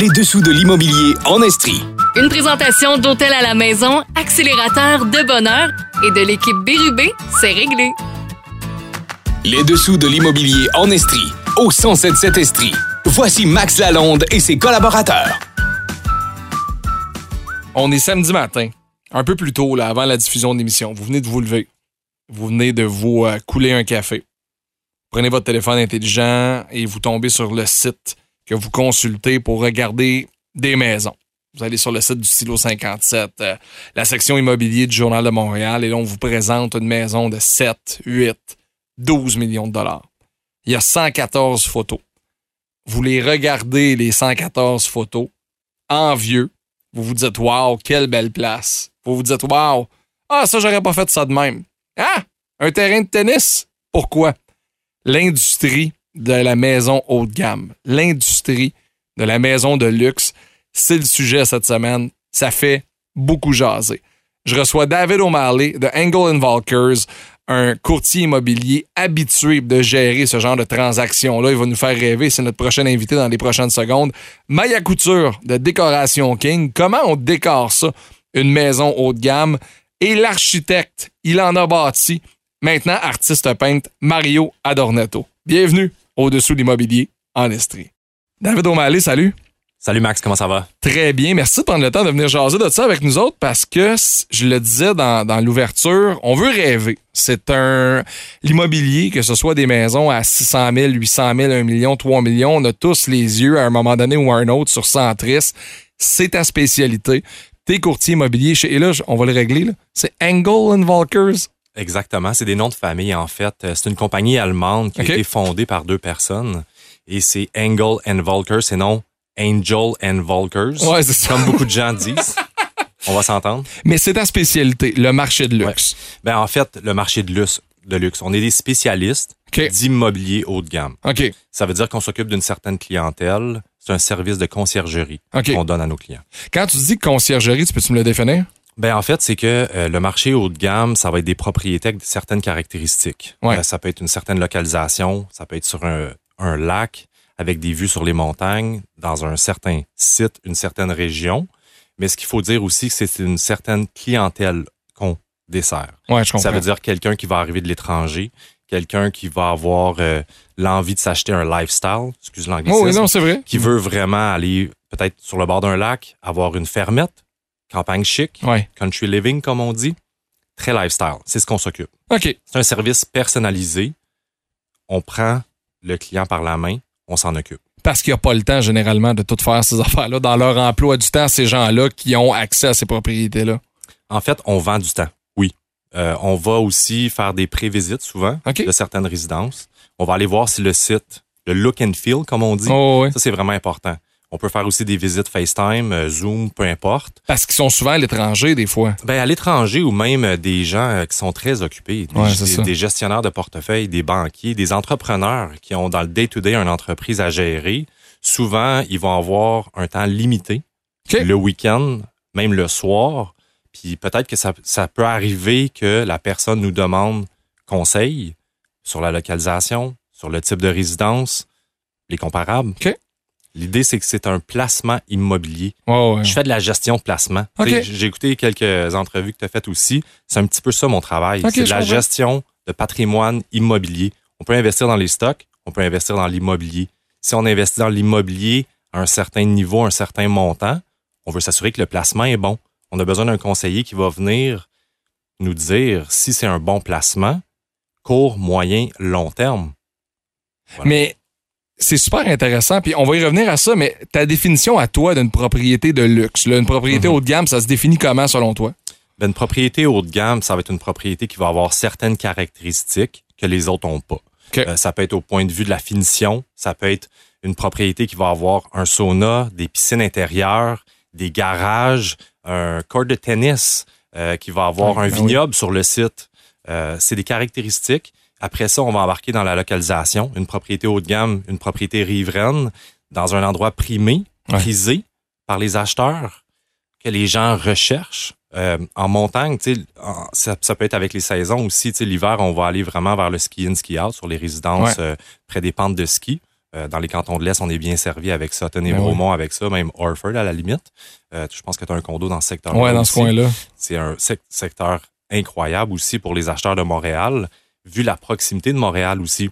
Les dessous de l'immobilier en Estrie. Une présentation d'Hôtel à la maison, accélérateur de bonheur et de l'équipe Bérubé, c'est réglé. Les dessous de l'immobilier en Estrie. Au 1077 Estrie. Voici Max Lalonde et ses collaborateurs. On est samedi matin, un peu plus tôt, là, avant la diffusion de l'émission. Vous venez de vous lever. Vous venez de vous euh, couler un café. Prenez votre téléphone intelligent et vous tombez sur le site que vous consultez pour regarder des maisons. Vous allez sur le site du Silo 57, euh, la section immobilier du Journal de Montréal, et là, on vous présente une maison de 7, 8, 12 millions de dollars. Il y a 114 photos. Vous les regardez, les 114 photos, envieux. Vous vous dites, waouh, quelle belle place. Vous vous dites, waouh, ah, ça, j'aurais pas fait ça de même. Ah, un terrain de tennis? Pourquoi? L'industrie de la maison haut de gamme, l'industrie de la maison de luxe, c'est le sujet cette semaine. Ça fait beaucoup jaser. Je reçois David O'Malley de Angle Volkers, un courtier immobilier habitué de gérer ce genre de transactions-là. Il va nous faire rêver. C'est notre prochain invité dans les prochaines secondes. Maya Couture de Décoration King. Comment on décore ça? Une maison haut de gamme? Et l'architecte, il en a bâti. Maintenant, artiste peintre Mario Adornetto. Bienvenue au-dessous de l'immobilier en Estrie. David O'Malley, salut. Salut Max, comment ça va? Très bien. Merci de prendre le temps de venir jaser de ça avec nous autres parce que, je le disais dans, dans l'ouverture, on veut rêver. C'est un. L'immobilier, que ce soit des maisons à 600 000, 800 000, 1 million, 3 millions, on a tous les yeux à un moment donné ou à un autre sur Centris. C'est ta spécialité. T'es courtier immobilier chez. Et là, on va le régler. C'est Angle and Volkers. Exactement. C'est des noms de famille, en fait. C'est une compagnie allemande qui a été fondée par deux personnes. Et c'est Engel and Volker, c'est non Angel and Volkers. Ouais, c'est ça. Comme beaucoup de gens disent. On va s'entendre. Mais c'est ta spécialité, le marché de luxe. Ben, en fait, le marché de luxe, de luxe. On est des spécialistes d'immobilier haut de gamme. OK. Ça veut dire qu'on s'occupe d'une certaine clientèle. C'est un service de conciergerie qu'on donne à nos clients. Quand tu dis conciergerie, tu peux-tu me le définir? Ben en fait, c'est que euh, le marché haut de gamme, ça va être des propriétés avec certaines caractéristiques. Ouais. Euh, ça peut être une certaine localisation, ça peut être sur un, un lac avec des vues sur les montagnes, dans un certain site, une certaine région. Mais ce qu'il faut dire aussi, c'est une certaine clientèle qu'on dessert. Ouais, je comprends. Ça veut dire quelqu'un qui va arriver de l'étranger, quelqu'un qui va avoir euh, l'envie de s'acheter un lifestyle, excuse l'anglicisme, Oh, oui, non, c'est vrai. qui veut vraiment aller peut-être sur le bord d'un lac, avoir une fermette, campagne chic, Ouais. country living, comme on dit. Très lifestyle. C'est ce qu'on s'occupe. OK. C'est un service personnalisé. On prend le client par la main, on s'en occupe. Parce qu'il n'y a pas le temps, généralement, de tout faire ces affaires-là. Dans leur emploi du temps, ces gens-là qui ont accès à ces propriétés-là. En fait, on vend du temps, oui. Euh, on va aussi faire des pré-visites souvent de certaines résidences. On va aller voir si le site, le look and feel, comme on dit, Oh, ouais. ça c'est vraiment important. On peut faire aussi des visites FaceTime, euh, Zoom, peu importe. Parce qu'ils sont souvent à l'étranger, des fois. Ben, à l'étranger ou même euh, des gens euh, qui sont très occupés, des, Ouais, c'est ça. des- des gestionnaires de portefeuille, des banquiers, des entrepreneurs qui ont dans le day-to-day une entreprise à gérer. Souvent, ils vont avoir un temps limité, le week-end, même le soir. Puis peut-être que ça, ça peut arriver que la personne nous demande conseil sur la localisation, sur le type de résidence, les comparables. L'idée, c'est que c'est un placement immobilier. Ouais. Je fais de la gestion de placement. J'ai écouté quelques entrevues que tu as faites aussi. C'est un petit peu ça mon travail. C'est de la comprends. gestion de patrimoine immobilier. On peut investir dans les stocks, on peut investir dans l'immobilier. Si on investit dans l'immobilier à un certain niveau, un certain montant, on veut s'assurer que le placement est bon. On a besoin d'un conseiller qui va venir nous dire si c'est un bon placement, court, moyen, long terme. Voilà. Mais c'est super intéressant. Puis on va y revenir à ça, mais ta définition à toi d'une propriété de luxe, là, une propriété Mhm. haut de gamme, ça se définit comment selon toi? Ben, une propriété haut de gamme, ça va être une propriété qui va avoir certaines caractéristiques que les autres n'ont pas. Euh, ça peut être au point de vue de la finition, ça peut être une propriété qui va avoir un sauna, des piscines intérieures, des garages, un court de tennis, euh, qui va avoir Ouais, un ben vignoble sur le site. Euh, c'est des caractéristiques. Après ça, on va embarquer dans la localisation, une propriété haut de gamme, une propriété riveraine, dans un endroit primé, Ouais. prisé par les acheteurs, que les gens recherchent. Euh, en montagne, en- ça, ça peut être avec les saisons aussi. L'hiver, on va aller vraiment vers le ski in, ski out sur les résidences Ouais. euh, près des pentes de ski. Euh, dans les cantons de l'Est, on est bien servi avec Sutton et Ben Bromont avec ça, même Orford à la limite. Je pense que tu as un condo dans ce secteur Ouais, dans ce coin-là. C'est un sec- secteur incroyable aussi pour les acheteurs de Montréal, vu la proximité de Montréal aussi.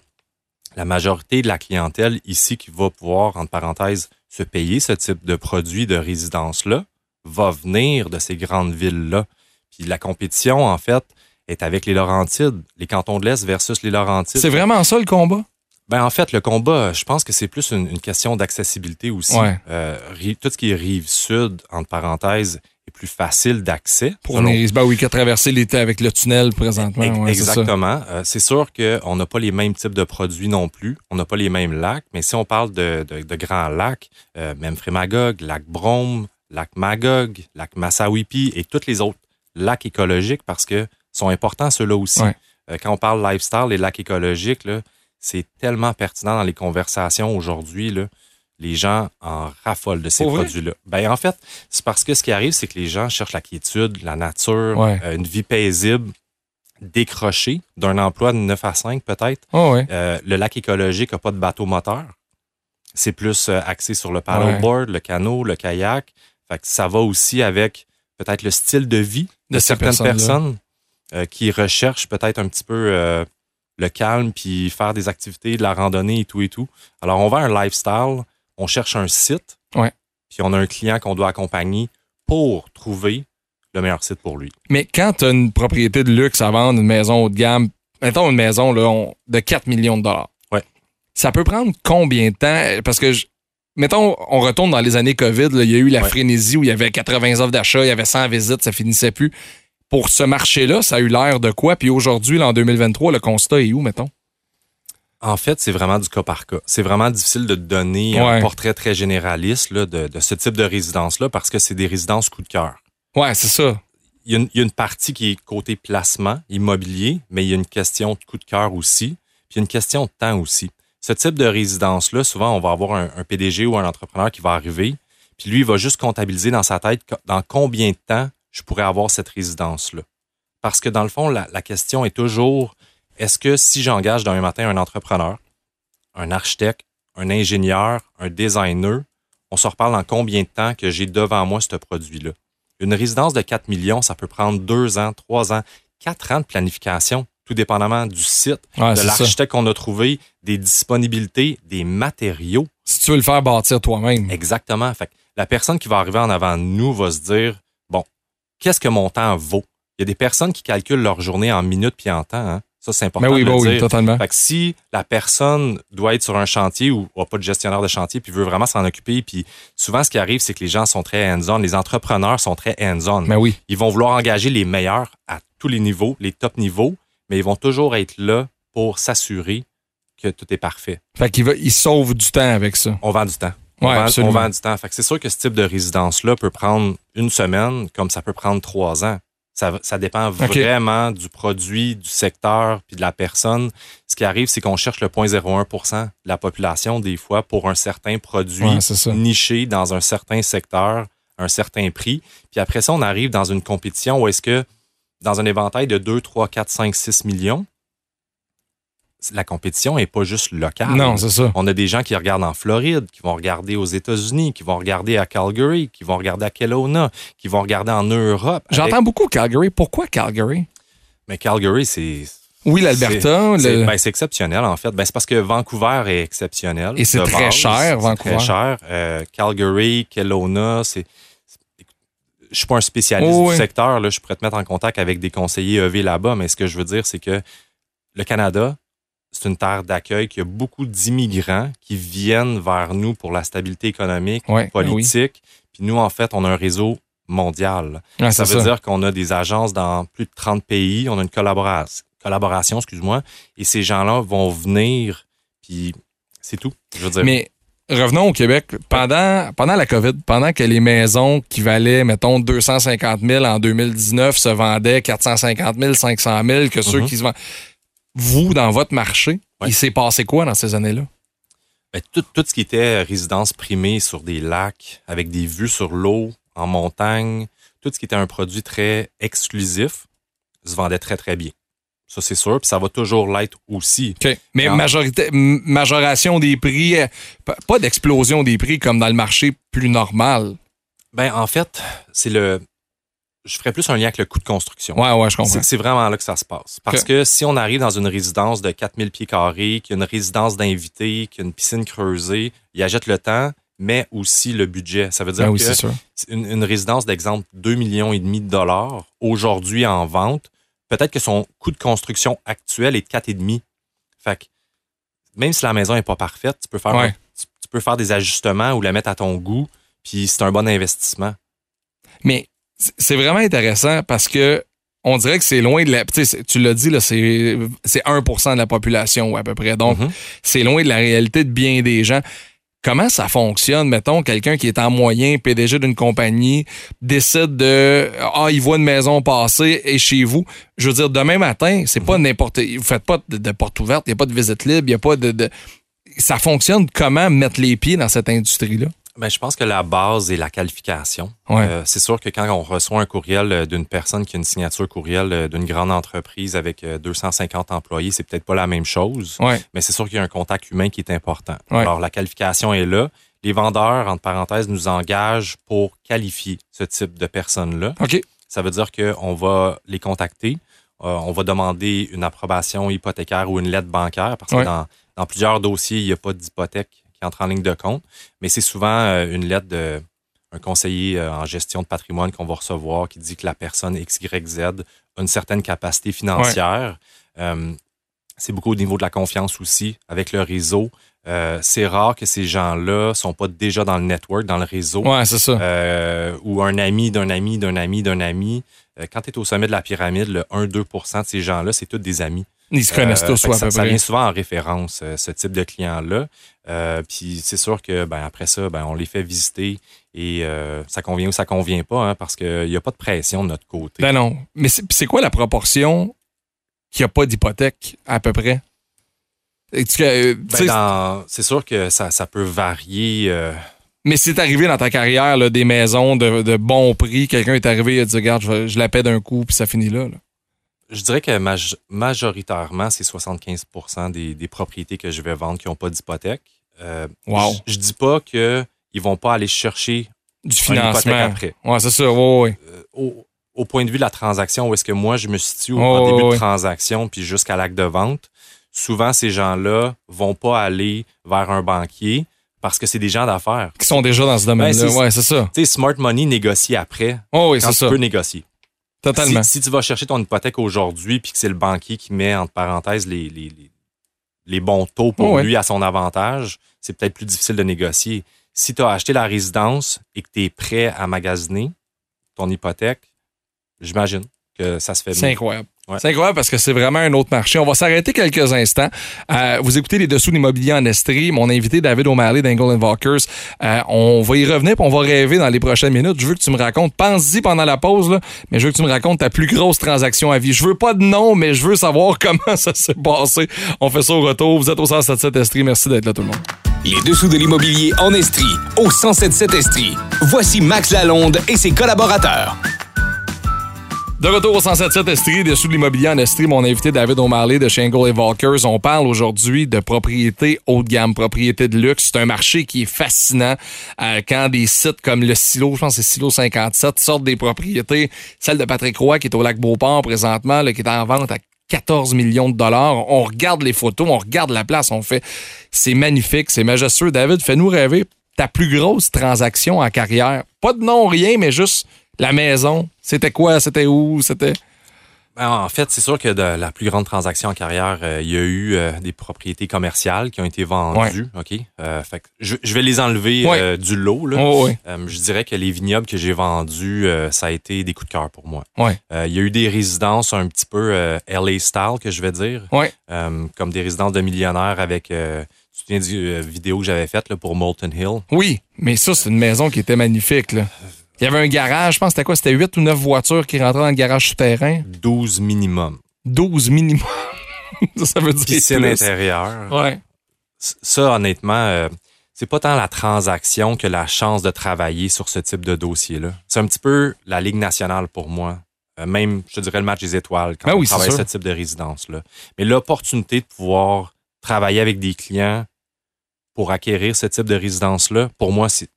La majorité de la clientèle ici qui va pouvoir, entre parenthèses, se payer ce type de produit de résidence-là, va venir de ces grandes villes-là. Puis la compétition, en fait, est avec les Laurentides, les cantons de l'Est versus les Laurentides. C'est vraiment ça le combat? Ben en fait, le combat, je pense que c'est plus une, une question d'accessibilité aussi. Ouais. Euh, tout ce qui est rive sud, entre parenthèses, plus facile d'accès. Pour venir, ben oui, qui a traversé l'été avec le tunnel présentement. Ouais. Exactement. Euh, c'est sûr qu'on n'a pas les mêmes types de produits non plus. On n'a pas les mêmes lacs. Mais si on parle de, de, de grands lacs, euh, même Frémagogue, lac Brome, lac Magog, lac Massawipi et tous les autres lacs écologiques parce que sont importants ceux-là aussi. Ouais. Euh, quand on parle lifestyle, les lacs écologiques, c'est tellement pertinent dans les conversations aujourd'hui. Les gens en raffolent de ces produits-là. Ben, en fait, c'est parce que ce qui arrive, c'est que les gens cherchent la quiétude, la nature, Ouais. euh, une vie paisible, décrochée d'un emploi de 9 à 5 peut-être. Oh, ouais. Euh, le lac écologique n'a pas de bateau moteur. C'est plus euh, axé sur le paddleboard, le canot, le kayak. Fait que ça va aussi avec peut-être le style de vie de, certaines personnes qui recherchent peut-être un petit peu le calme puis faire des activités, de la randonnée et tout et tout. Alors, on va à un lifestyle, on cherche un site, Ouais. puis on a un client qu'on doit accompagner pour trouver le meilleur site pour lui. Mais quand tu as une propriété de luxe à vendre, une maison haut de gamme, mettons une maison là, on- de 4 millions de dollars. Ouais. Ça peut prendre combien de temps? Parce que, je- mettons, on retourne dans les années COVID, il y a eu la Ouais. frénésie où il y avait 80 offres d'achat, il y avait 100 visites, ça finissait plus. Pour ce marché-là, ça a eu l'air de quoi? Puis aujourd'hui, en 2023, le constat est où, mettons? En fait, c'est vraiment du cas par cas. C'est vraiment difficile de donner Ouais. un portrait très généraliste là, de, de ce type de résidence-là parce que c'est des résidences coup de cœur. Ouais, c'est ça. Il y, a une, il y a une partie qui est côté placement immobilier, mais il y a une question de coup de cœur aussi, puis il y a une question de temps aussi. Ce type de résidence-là, souvent, on va avoir un, un PDG ou un entrepreneur qui va arriver, puis lui, il va juste comptabiliser dans sa tête dans combien de temps je pourrais avoir cette résidence-là. Parce que dans le fond, la, la question est toujours, est-ce que si j'engage demain matin un entrepreneur, un architecte, un ingénieur, un designer, on se reparle dans combien de temps que j'ai devant moi ce produit-là? Une résidence de 4 millions, ça peut prendre deux ans, trois ans, quatre ans de planification, tout dépendamment du site, Ouais, de l'architecte qu'on a trouvé, des disponibilités, des matériaux. Si tu veux le faire bâtir toi-même. Exactement. Fait que la personne qui va arriver en avant de nous va se dire, bon, qu'est-ce que mon temps vaut? Il y a des personnes qui calculent leur journée en minutes puis en temps. Hein? Ça, c'est important Mais oui, de bah le oui, dire. totalement. Fait que si la personne doit être sur un chantier ou n'a pas de gestionnaire de chantier puis veut vraiment s'en occuper, puis souvent ce qui arrive, c'est que les gens sont très hands-on, les entrepreneurs sont très hands-on. Mais oui. Ils vont vouloir engager les meilleurs à tous les niveaux, les top niveaux, mais ils vont toujours être là pour s'assurer que tout est parfait. Fait qu'il va, il sauve du temps avec ça. On vend du temps. On, Ouais, vend, absolument. on vend du temps. Fait que c'est sûr que ce type de résidence-là peut prendre une semaine, comme ça peut prendre trois ans. Ça, dépend vraiment du produit, du secteur, puis de la personne. Ce qui arrive, c'est qu'on cherche le 0,01% de la population, des fois, pour un certain produit Ouais, niché dans un certain secteur, un certain prix. Puis après ça, on arrive dans une compétition où est-ce que, dans un éventail de 2, 3, 4, 5, 6 millions, la compétition n'est pas juste locale. Non, c'est ça. On a des gens qui regardent en Floride, qui vont regarder aux États-Unis, qui vont regarder à Calgary, qui vont regarder à Kelowna, qui vont regarder en Europe. Avec- J'entends beaucoup Calgary. Pourquoi Calgary? Mais Calgary, c'est. Oui, l'Alberta. C'est le- ben, c'est exceptionnel, en fait. Ben, c'est parce que Vancouver est exceptionnel. Et c'est très base. cher, C'est Vancouver. très cher. Euh, Calgary, Kelowna, c'est. Je suis pas un spécialiste Oh, du secteur. Là. Je pourrais te mettre en contact avec des conseillers EV là-bas, mais ce que je veux dire, c'est que le Canada, c'est une terre d'accueil, qu'il y a beaucoup d'immigrants qui viennent vers nous pour la stabilité économique, Ouais, politique. Puis nous, en fait, on a un réseau mondial. Ouais, Ça veut dire qu'on a des agences dans plus de 30 pays, on a une collaboration, collaboration excuse-moi, et ces gens-là vont venir, puis c'est tout. Je veux dire, Mais revenons au Québec. Pendant, pendant la COVID, pendant que les maisons qui valaient, mettons, 250 000 en 2019 se vendaient 450 000, 500 000, que ceux Mhm. qui se vendent. Vous, dans votre marché, Ouais. il s'est passé quoi dans ces années-là? ben, tout, tout ce qui était résidence primée sur des lacs, avec des vues sur l'eau, en montagne, tout ce qui était un produit très exclusif, se vendait très, très bien. Ça, c'est sûr. Puis ça va toujours l'être aussi. Mais majorité, majoration des prix, euh, pas d'explosion des prix comme dans le marché plus normal. Ben, en fait, c'est le. Je ferais plus un lien avec le coût de construction. Ouais, ouais, je comprends. C'est vraiment là que ça se passe. Parce que si on arrive dans une résidence de 4000 pieds carrés, qu'il y a une résidence d'invités, qu'il y a une piscine creusée, il achète le temps, mais aussi le budget. Ça veut dire Ben oui, que une, une résidence d'exemple 2 millions et demi de dollars aujourd'hui en vente, peut-être que son coût de construction actuel est de 4,5. Fait que même si la maison n'est pas parfaite, tu peux faire Ouais. tu, tu peux faire des ajustements ou la mettre à ton goût, puis c'est un bon investissement. Mais c'est vraiment intéressant parce que on dirait que c'est loin de la. Tu l'as dit, là, c'est c'est 1% de la population à peu près. Donc, Mhm. c'est loin de la réalité de bien des gens. Comment ça fonctionne? Mettons, quelqu'un qui est en moyen, PDG d'une compagnie, décide de Ah, il voit une maison passer et chez vous. Je veux dire, demain matin, c'est pas n'importe. Vous faites pas de, de porte ouverte, il n'y a pas de visite libre, il n'y a pas de, de- Ça fonctionne comment mettre les pieds dans cette industrie-là? Ben, je pense que la base est la qualification. Ouais. Euh, c'est sûr que quand on reçoit un courriel euh, d'une personne qui a une signature courriel euh, d'une grande entreprise avec euh, 250 employés, c'est peut-être pas la même chose, Ouais. mais c'est sûr qu'il y a un contact humain qui est important. Ouais. Alors, la qualification est là. Les vendeurs, entre parenthèses, nous engagent pour qualifier ce type de personnes-là. OK. Ça veut dire qu'on va les contacter, euh, on va demander une approbation hypothécaire ou une lettre bancaire parce que dans, dans plusieurs dossiers, il n'y a pas d'hypothèque qui entre en ligne de compte, mais c'est souvent euh, une lettre de un conseiller euh, en gestion de patrimoine qu'on va recevoir qui dit que la personne XYZ a une certaine capacité financière. Euh, c'est beaucoup au niveau de la confiance aussi avec le réseau. Euh, c'est rare que ces gens-là sont pas déjà dans le network, dans le réseau Ouais, c'est ça. euh, ou un ami d'un ami d'un ami d'un ami. Quand tu es au sommet de la pyramide, le 1-2% de ces gens-là, c'est tous des amis. Ils se connaissent Euh, tous, ouais, à ça, peu ça près. vient souvent en référence, euh, ce type de clients-là. Euh, Puis c'est sûr que ben, après ça, ben, on les fait visiter et euh, ça convient ou ça convient pas, hein, parce qu'il n'y a pas de pression de notre côté. Ben non. Mais c'est c'est quoi la proportion qui a pas d'hypothèque, à peu près? Euh, Ben, c'est sûr que ça, ça peut varier. euh, Mais c'est arrivé dans ta carrière, là, des maisons de, de bon prix, quelqu'un est arrivé et a dit Regarde, je, je la paie d'un coup, puis ça finit là. là. Je dirais que maj- majoritairement, c'est 75 des, des propriétés que je vais vendre qui n'ont pas d'hypothèque. Euh, Wow. Je, je dis pas qu'ils vont pas aller chercher Du financement. après. Ouais, c'est ça. Ouais. Euh, au, au point de vue de la transaction, où est-ce que moi je me situe au- Oh, début de transaction puis jusqu'à l'acte de vente, souvent ces gens-là vont pas aller vers un banquier parce que c'est des gens d'affaires. Qui sont déjà dans ce domaine-là. Ben, c'est- ouais, c'est ça. Tu sais, smart money négocie après Oh, oui, quand tu ça. peux négocier. Totalement. Si, si tu vas chercher ton hypothèque aujourd'hui puis que c'est le banquier qui met entre parenthèses les, les, les, les bons taux pour Oh ouais. lui à son avantage, c'est peut-être plus difficile de négocier. Si tu as acheté la résidence et que tu es prêt à magasiner ton hypothèque, j'imagine que ça se fait C'est incroyable. Ouais. C'est incroyable parce que c'est vraiment un autre marché. On va s'arrêter quelques instants. Euh, vous écoutez les dessous de l'immobilier en Estrie. Mon invité David O'Malley d'Angle Walkers. Euh, on va y revenir puis on va rêver dans les prochaines minutes. Je veux que tu me racontes, pense-y pendant la pause, là, mais je veux que tu me racontes ta plus grosse transaction à vie. Je veux pas de nom, mais je veux savoir comment ça s'est passé. On fait ça au retour. Vous êtes au 177 Estrie. Merci d'être là tout le monde. Les dessous de l'immobilier en Estrie, au 1077 Estrie. Voici Max Lalonde et ses collaborateurs. De retour au 177 Estrie, dessous de l'immobilier en Estrie, mon invité David O'Malley de Shingle et. On parle aujourd'hui de propriété haut de gamme, propriété de luxe. C'est un marché qui est fascinant euh, quand des sites comme le Silo, je pense que c'est Silo 57, sortent des propriétés. Celle de Patrick Roy qui est au lac Beauport présentement, là, qui est en vente à 14 millions de dollars. On regarde les photos, on regarde la place, on fait c'est magnifique, c'est majestueux. David, fais-nous rêver ta plus grosse transaction en carrière. Pas de nom, rien, mais juste la maison. C'était quoi? C'était où? C'était. Ben, en fait, c'est sûr que de la plus grande transaction en carrière, euh, il y a eu euh, des propriétés commerciales qui ont été vendues. OK? Euh, fait que je, je vais les enlever Ouais. du lot. Là. Oh, je dirais que les vignobles que j'ai vendus, ça a été des coups de cœur pour moi. Il y a eu des résidences un petit peu LA style, que je vais dire, comme des résidences de millionnaires avec, tu te souviens du vidéo que j'avais faite pour Molten Hill? Oui, mais ça, c'est une maison qui était magnifique. Là. Il y avait un garage, je pense que c'était quoi? C'était 8 ou 9 voitures qui rentraient dans le garage souterrain. 12 minimum. 12 minimum. ça, ça veut dire Piscine plus. intérieure. Ouais. Ça, honnêtement, euh, c'est pas tant la transaction que la chance de travailler sur ce type de dossier-là. C'est un petit peu la Ligue nationale pour moi. Euh, même, je te dirais, le match des étoiles quand Ben on oui, travaille ce type de résidence-là. Mais l'opportunité de pouvoir travailler avec des clients pour acquérir ce type de résidence-là, pour moi, c'est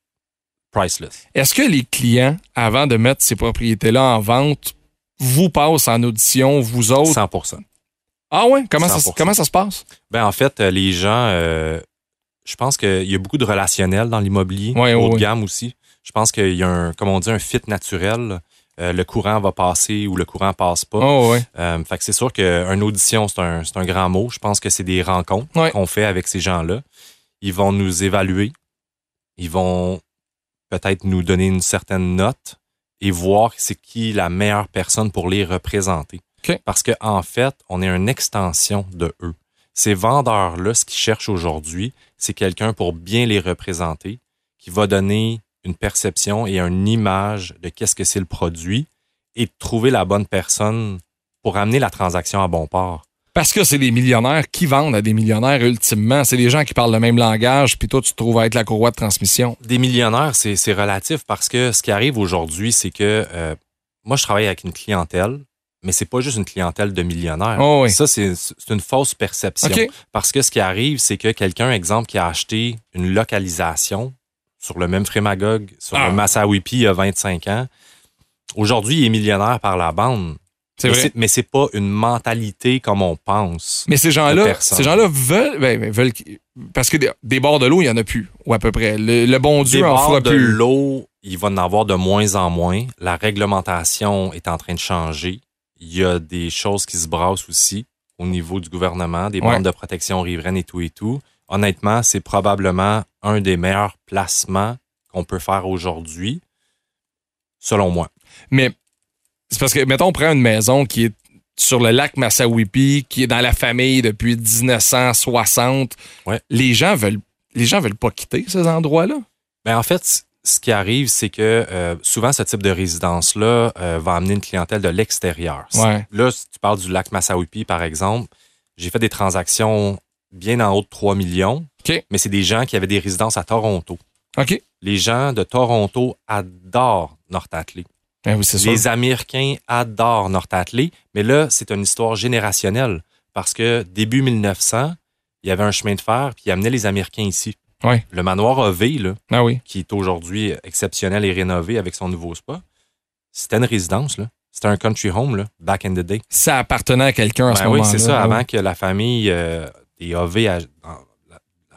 priceless. Est-ce que les clients, avant de mettre ces propriétés-là en vente, vous passent en audition, vous autres? 100 Ah ouais? Comment ça, 100%. comment ça se passe? Ben, en fait, euh, les gens, euh, je pense qu'il y a beaucoup de relationnel dans l'immobilier, Ouais, haut ouais, de gamme aussi. Je pense qu'il y a un, comme on dit, un fit naturel. Euh, le courant va passer ou le courant passe pas. Oh ouais. Euh, fait que c'est sûr qu'une audition, c'est un, c'est un grand mot. Je pense que c'est des rencontres Ouais. qu'on fait avec ces gens-là. Ils vont nous évaluer. Ils vont peut-être nous donner une certaine note et voir c'est qui la meilleure personne pour les représenter. Parce qu'en en fait, on est une extension de eux. Ces vendeurs-là, ce qu'ils cherchent aujourd'hui, c'est quelqu'un pour bien les représenter, qui va donner une perception et une image de qu'est-ce que c'est le produit et de trouver la bonne personne pour amener la transaction à bon port. Parce que c'est des millionnaires qui vendent à des millionnaires ultimement. C'est des gens qui parlent le même langage, puis toi, tu te trouves à être la courroie de transmission. Des millionnaires, c'est relatif parce que ce qui arrive aujourd'hui, c'est que euh, moi, je travaille avec une clientèle, mais c'est pas juste une clientèle de millionnaires. Oh oui. Ça, c'est une fausse perception. Parce que ce qui arrive, c'est que quelqu'un, exemple, qui a acheté une localisation sur le même Frémagogue, sur Ah. le Massawippi il y a 25 ans, aujourd'hui, il est millionnaire par la bande. Mais vrai. c'est- Mais c'est pas une mentalité comme on pense. Mais ces gens-là, ces gens-là veulent, ben, ben, veulent, parce que des, des bords de l'eau, il y en a plus, ou à peu près. Le, le bon Dieu Des en bords fera de plus. l'eau, il va en avoir de moins en moins. La réglementation est en train de changer. Il y a des choses qui se brassent aussi au niveau du gouvernement, des Ouais. bandes de protection riveraine et tout et tout. Honnêtement, c'est probablement un des meilleurs placements qu'on peut faire aujourd'hui, selon moi. Mais c'est parce que, mettons, on prend une maison qui est sur le lac Massawippi, qui est dans la famille depuis 1960. Ouais. Les gens veulent, les gens veulent pas quitter ces endroits-là. Ben, en fait, ce qui arrive, c'est que euh, souvent, ce type de résidence-là euh, va amener une clientèle de l'extérieur. Ouais. Là, si tu parles du lac Massawippi, par exemple, j'ai fait des transactions bien en haut de 3 millions, mais c'est des gens qui avaient des résidences à Toronto. Les gens de Toronto adorent North Atlee. Ben oui, sûr. Les Américains adorent North Atlee, mais là, c'est une histoire générationnelle parce que début 1900, il y avait un chemin de fer puis il amenait les Américains ici. Ouais. Le manoir AV, là, Ah oui. qui est aujourd'hui exceptionnel et rénové avec son nouveau spa, c'était une résidence, là. C'était un country home, là, back in the day. Ça appartenait à quelqu'un à ce Ben oui, moment-là. c'est ça, Ah avant oui. que la famille euh, des AV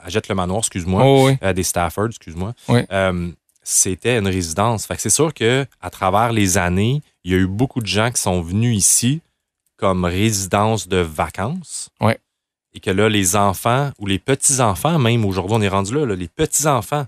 achète le manoir, excuse-moi, Oh oui. euh, des Stafford, excuse-moi. Oui. Euh, c'était une résidence. Fait que c'est sûr que à travers les années, il y a eu beaucoup de gens qui sont venus ici comme résidence de vacances. Ouais. Et que là, les enfants ou les petits-enfants, même aujourd'hui, on est rendu là, là, les petits-enfants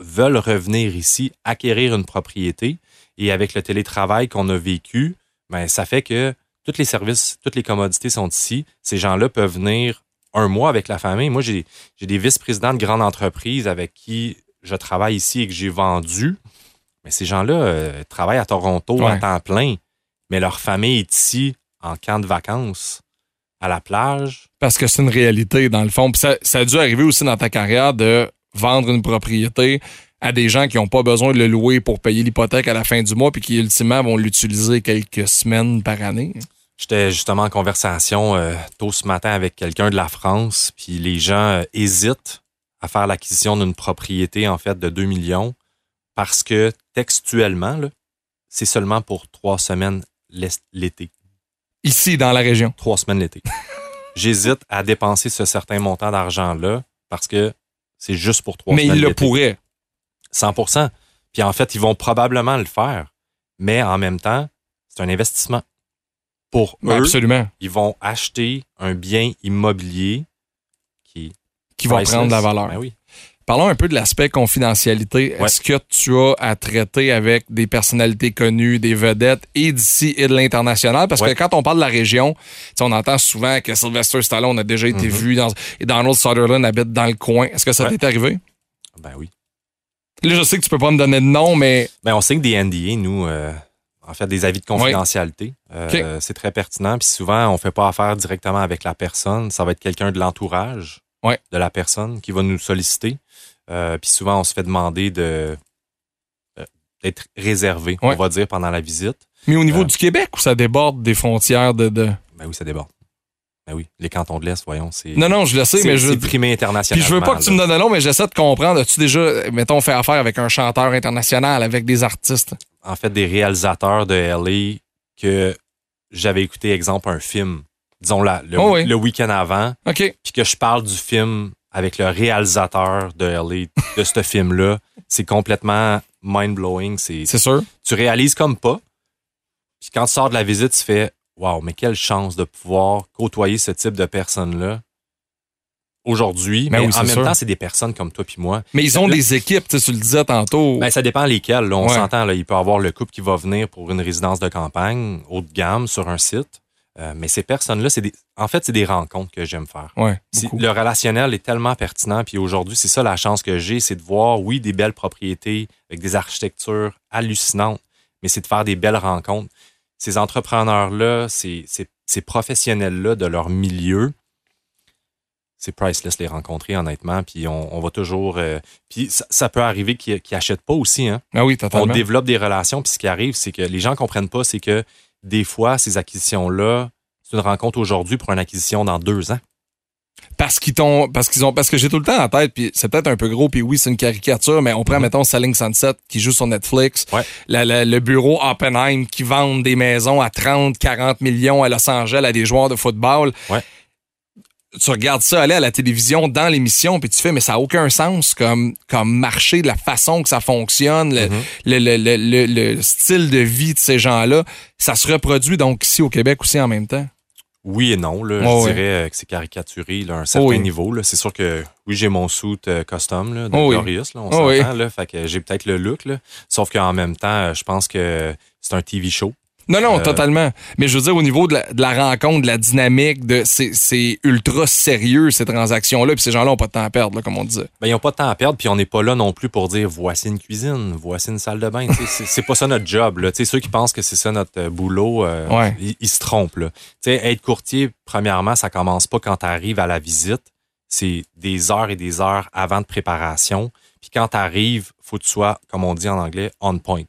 veulent revenir ici, acquérir une propriété. Et avec le télétravail qu'on a vécu, ben, ça fait que tous les services, toutes les commodités sont ici. Ces gens-là peuvent venir un mois avec la famille. Moi, j'ai j'ai des vice-présidents de grandes entreprises avec qui je travaille ici et que j'ai vendu. Mais ces gens-là euh, travaillent à Toronto à temps plein, mais leur famille est ici en camp de vacances, à la plage. Parce que c'est une réalité, dans le fond. Puis ça, ça a dû arriver aussi dans ta carrière de vendre une propriété à des gens qui n'ont pas besoin de le louer pour payer l'hypothèque à la fin du mois, puis qui, ultimement, vont l'utiliser quelques semaines par année. J'étais justement en conversation euh, tôt ce matin avec quelqu'un de la France, puis les gens euh, hésitent à faire l'acquisition d'une propriété en fait de 2 millions parce que textuellement, c'est seulement pour trois semaines l'été. Ici, dans la région. Trois semaines l'été. J'hésite à dépenser ce certain montant d'argent-là parce que c'est juste pour trois Mais semaines ils le l'été. pourraient. 100 Puis en fait, ils vont probablement le faire. Mais en même temps, c'est un investissement. Pour eux, Absolument. ils vont acheter un bien immobilier qui, va priceless. prendre de la valeur. Ben oui. Parlons un peu de l'aspect confidentialité. Ouais. Est-ce que tu as à traiter avec des personnalités connues, des vedettes, et d'ici et de l'international? Parce Ouais. que quand on parle de la région, on entend souvent que Sylvester Stallone a déjà été Mhm. vu dans, et Donald Sutherland habite dans le coin. Est-ce que ça Ouais. t'est arrivé? Ben oui. Là, je sais que tu peux pas me donner de nom, mais Ben, on signe des NDA, nous, euh, en fait, des avis de confidentialité. Euh, C'est très pertinent. Puis souvent, on fait pas affaire directement avec la personne. Ça va être quelqu'un de l'entourage Ouais. de la personne qui va nous solliciter. Euh, puis souvent, on se fait demander de euh, d'être réservé, Ouais. on va dire, pendant la visite. Mais au niveau Euh, du Québec, où ça déborde des frontières de. de... Ben oui, ça déborde. Ben oui, les cantons de l'Est, voyons, c'est. Non, non, je le sais, mais je. c'est primé Puis internationalement. je veux pas que tu me donnes le nom, mais j'essaie de comprendre. As-tu déjà, mettons, fait affaire avec un chanteur international, avec des artistes? En fait, des réalisateurs de LA que j'avais écouté, exemple, un film, disons le, Oh oui. le week-end avant, OK. puis que je parle du film avec le réalisateur de LA, de ce film-là, c'est complètement mind-blowing. C'est, C'est sûr. tu réalises comme pas. Puis quand tu sors de la visite, tu fais Waouh, mais quelle chance de pouvoir côtoyer ce type de personnes-là aujourd'hui. Ben mais oui, en même sûr. temps, c'est des personnes comme toi puis moi. Mais ils ont Là- des équipes, tu sais, tu le disais tantôt. Ben, ça dépend lesquels. là. on Ouais. s'entend. Là, il peut y avoir le couple qui va venir pour une résidence de campagne haut de gamme sur un site. Euh, mais ces personnes-là, c'est en fait, c'est des rencontres que j'aime faire. ouais. Le relationnel est tellement pertinent. Puis aujourd'hui, c'est ça la chance que j'ai, c'est de voir, oui, des belles propriétés avec des architectures hallucinantes, mais c'est de faire des belles rencontres. Ces entrepreneurs-là, ces, ces, ces professionnels-là de leur milieu, c'est priceless les rencontrer, honnêtement. Puis on, on va toujours. euh, puis ça, ça peut arriver qu'ils n'achètent pas aussi. Hein. Ah oui, On totalement. développe des relations. Puis ce qui arrive, c'est que les gens comprennent pas, c'est que des fois, ces acquisitions-là, c'est une rencontre aujourd'hui pour une acquisition dans deux ans. Parce qu'ils t'ont, parce qu'ils ont, parce que j'ai tout le temps en tête, puis c'est peut-être un peu gros, puis oui, c'est une caricature, mais on prend, mettons, Selling Sunset, qui joue sur Netflix, Ouais. La- la- le bureau Oppenheim, qui vendent des maisons à 30, 40 millions à Los Angeles à des joueurs de football. Ouais. Tu regardes ça aller à la télévision dans l'émission, puis tu fais, mais ça a aucun sens comme, comme marché, de la façon que ça fonctionne, le, Mhm. le, le, le, le- le style de vie de ces gens-là. Ça se reproduit donc ici au Québec aussi en même temps. Oui et non. Là, je dirais euh, que c'est caricaturé là, à un certain Oh oui. niveau. là. C'est sûr que oui, j'ai mon suit euh, custom là, de Oh. Glorious. Là, on oui. s'entend. Là, fait que j'ai peut-être le look. Là. Sauf qu'en même temps, je pense que c'est un TV show. Non, non, Euh, totalement. Mais je veux dire, au niveau de la, de la rencontre, de la dynamique, de c'est, ultra sérieux, ces transactions-là. Puis ces gens-là n'ont pas de temps à perdre, là, comme on disait. Ben, ils n'ont pas de temps à perdre, puis on n'est pas là non plus pour dire voici une cuisine, voici une salle de bain. C'est, pas ça notre job. Là. Ceux qui pensent que c'est ça notre euh, boulot, euh, Ouais. ils, ils se trompent. Là. Être courtier, premièrement, ça commence pas quand tu arrives à la visite. C'est des heures et des heures avant de préparation. Puis quand tu arrives, faut que tu sois, comme on dit en anglais, on point.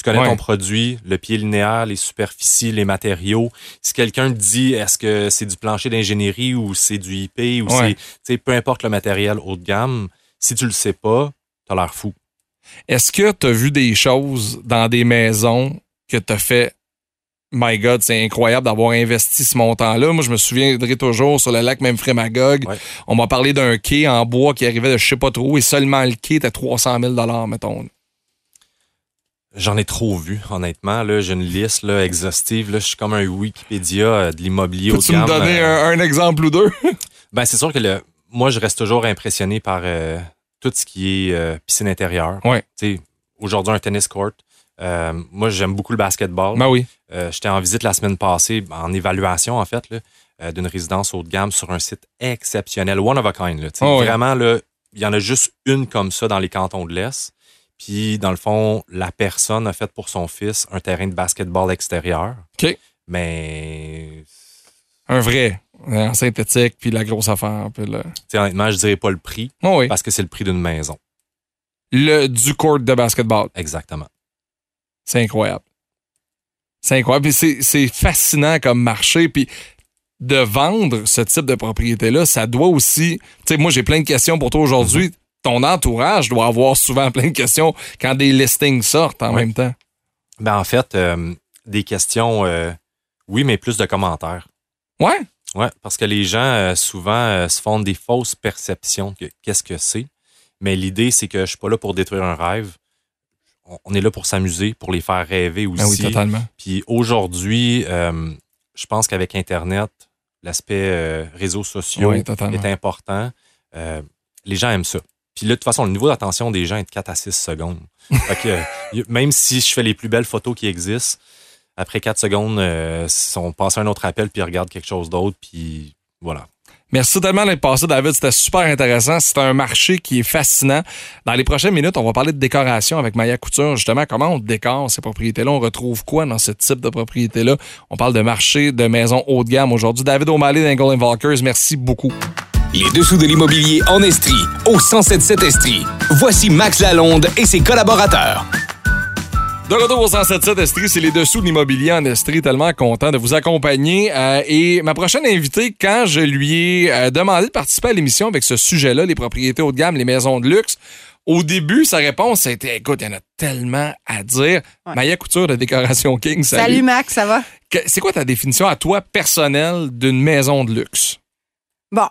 Tu connais Ouais. ton produit, le pied linéaire, les superficies, les matériaux. Si quelqu'un te dit est-ce que c'est du plancher d'ingénierie ou c'est du IP ou Ouais. c'est, tu peu importe le matériel haut de gamme, si tu le sais pas, t'as l'air fou. Est-ce que tu as vu des choses dans des maisons que tu as fait My God, c'est incroyable d'avoir investi ce montant-là? Moi, je me souviendrai toujours sur le lac Memphremagog. Ouais. On m'a parlé d'un quai en bois qui arrivait de je sais pas trop et seulement le quai était 300 000 mettons. J'en ai trop vu, honnêtement. Là, j'ai une liste là, exhaustive. Là, je suis comme un Wikipédia euh, de l'immobilier haut de Peux-tu me gamme. donner Euh, un, un exemple ou deux? Ben, c'est sûr que le, moi, je reste toujours impressionné par euh, tout ce qui est euh, piscine intérieure. Ouais. Tu aujourd'hui, un tennis court. Euh, moi, j'aime beaucoup le basketball. ben oui. J'étais en visite la semaine passée, en évaluation, en fait, d'une résidence haut de gamme sur un site exceptionnel, one of a kind. Là, Tu Oh. Vraiment, là, il y en a juste une comme ça dans les cantons de l'Est. Puis, dans le fond, la personne a fait pour son fils un terrain de basketball extérieur. OK. Mais, Un vrai. En synthétique, puis la grosse affaire. Puis le... honnêtement, je dirais pas le prix Oh oui. parce que c'est le prix d'une maison. Le, du court de basketball. Exactement. C'est incroyable. C'est incroyable. Puis c'est, fascinant comme marché. Puis de vendre ce type de propriété-là, ça doit aussi. Tu sais, moi, j'ai plein de questions pour toi aujourd'hui. Ton entourage doit avoir souvent plein de questions quand des listings sortent en même temps. Ben, en fait, euh, des questions, euh, oui, mais plus de commentaires. Ouais. Ouais, parce que les gens, euh, souvent, se font des fausses perceptions que qu'est-ce que c'est. Mais l'idée, c'est que je suis pas là pour détruire un rêve. On, on est là pour s'amuser, pour les faire rêver aussi. Ben oui, totalement. Puis aujourd'hui, je pense qu'avec Internet, l'aspect réseaux sociaux Oui, est important. Les gens aiment ça. Puis là, de toute façon, le niveau d'attention des gens est de 4 à 6 secondes. fait que, euh, même si je fais les plus belles photos qui existent, après 4 secondes, euh, on passe à un autre appel, puis ils regardent quelque chose d'autre, puis voilà. Merci tellement d'être passé, David. C'était super intéressant. C'est un marché qui est fascinant. Dans les prochaines minutes, on va parler de décoration avec Maya Couture. Justement, comment on décore ces propriétés-là? On retrouve quoi dans ce type de propriété-là? On parle de marché, de maison haut de gamme aujourd'hui. David O'Malley d'Angle Valkers, merci beaucoup. Les dessous de l'immobilier en Estrie, au 1077 Estrie. Voici Max Lalonde et ses collaborateurs. De retour au 177 Estrie, c'est les dessous de l'immobilier en Estrie. Tellement content de vous accompagner. Euh, et ma prochaine invitée, quand je lui ai euh, demandé de participer à l'émission avec ce sujet-là, les propriétés haut de gamme, les maisons de luxe, au début, sa réponse a été écoute, il y en a tellement à dire. Ouais. Maya Couture de Décoration King, salut. Salut Max, ça va? C'est quoi ta définition à toi personnelle d'une maison de luxe? Bon,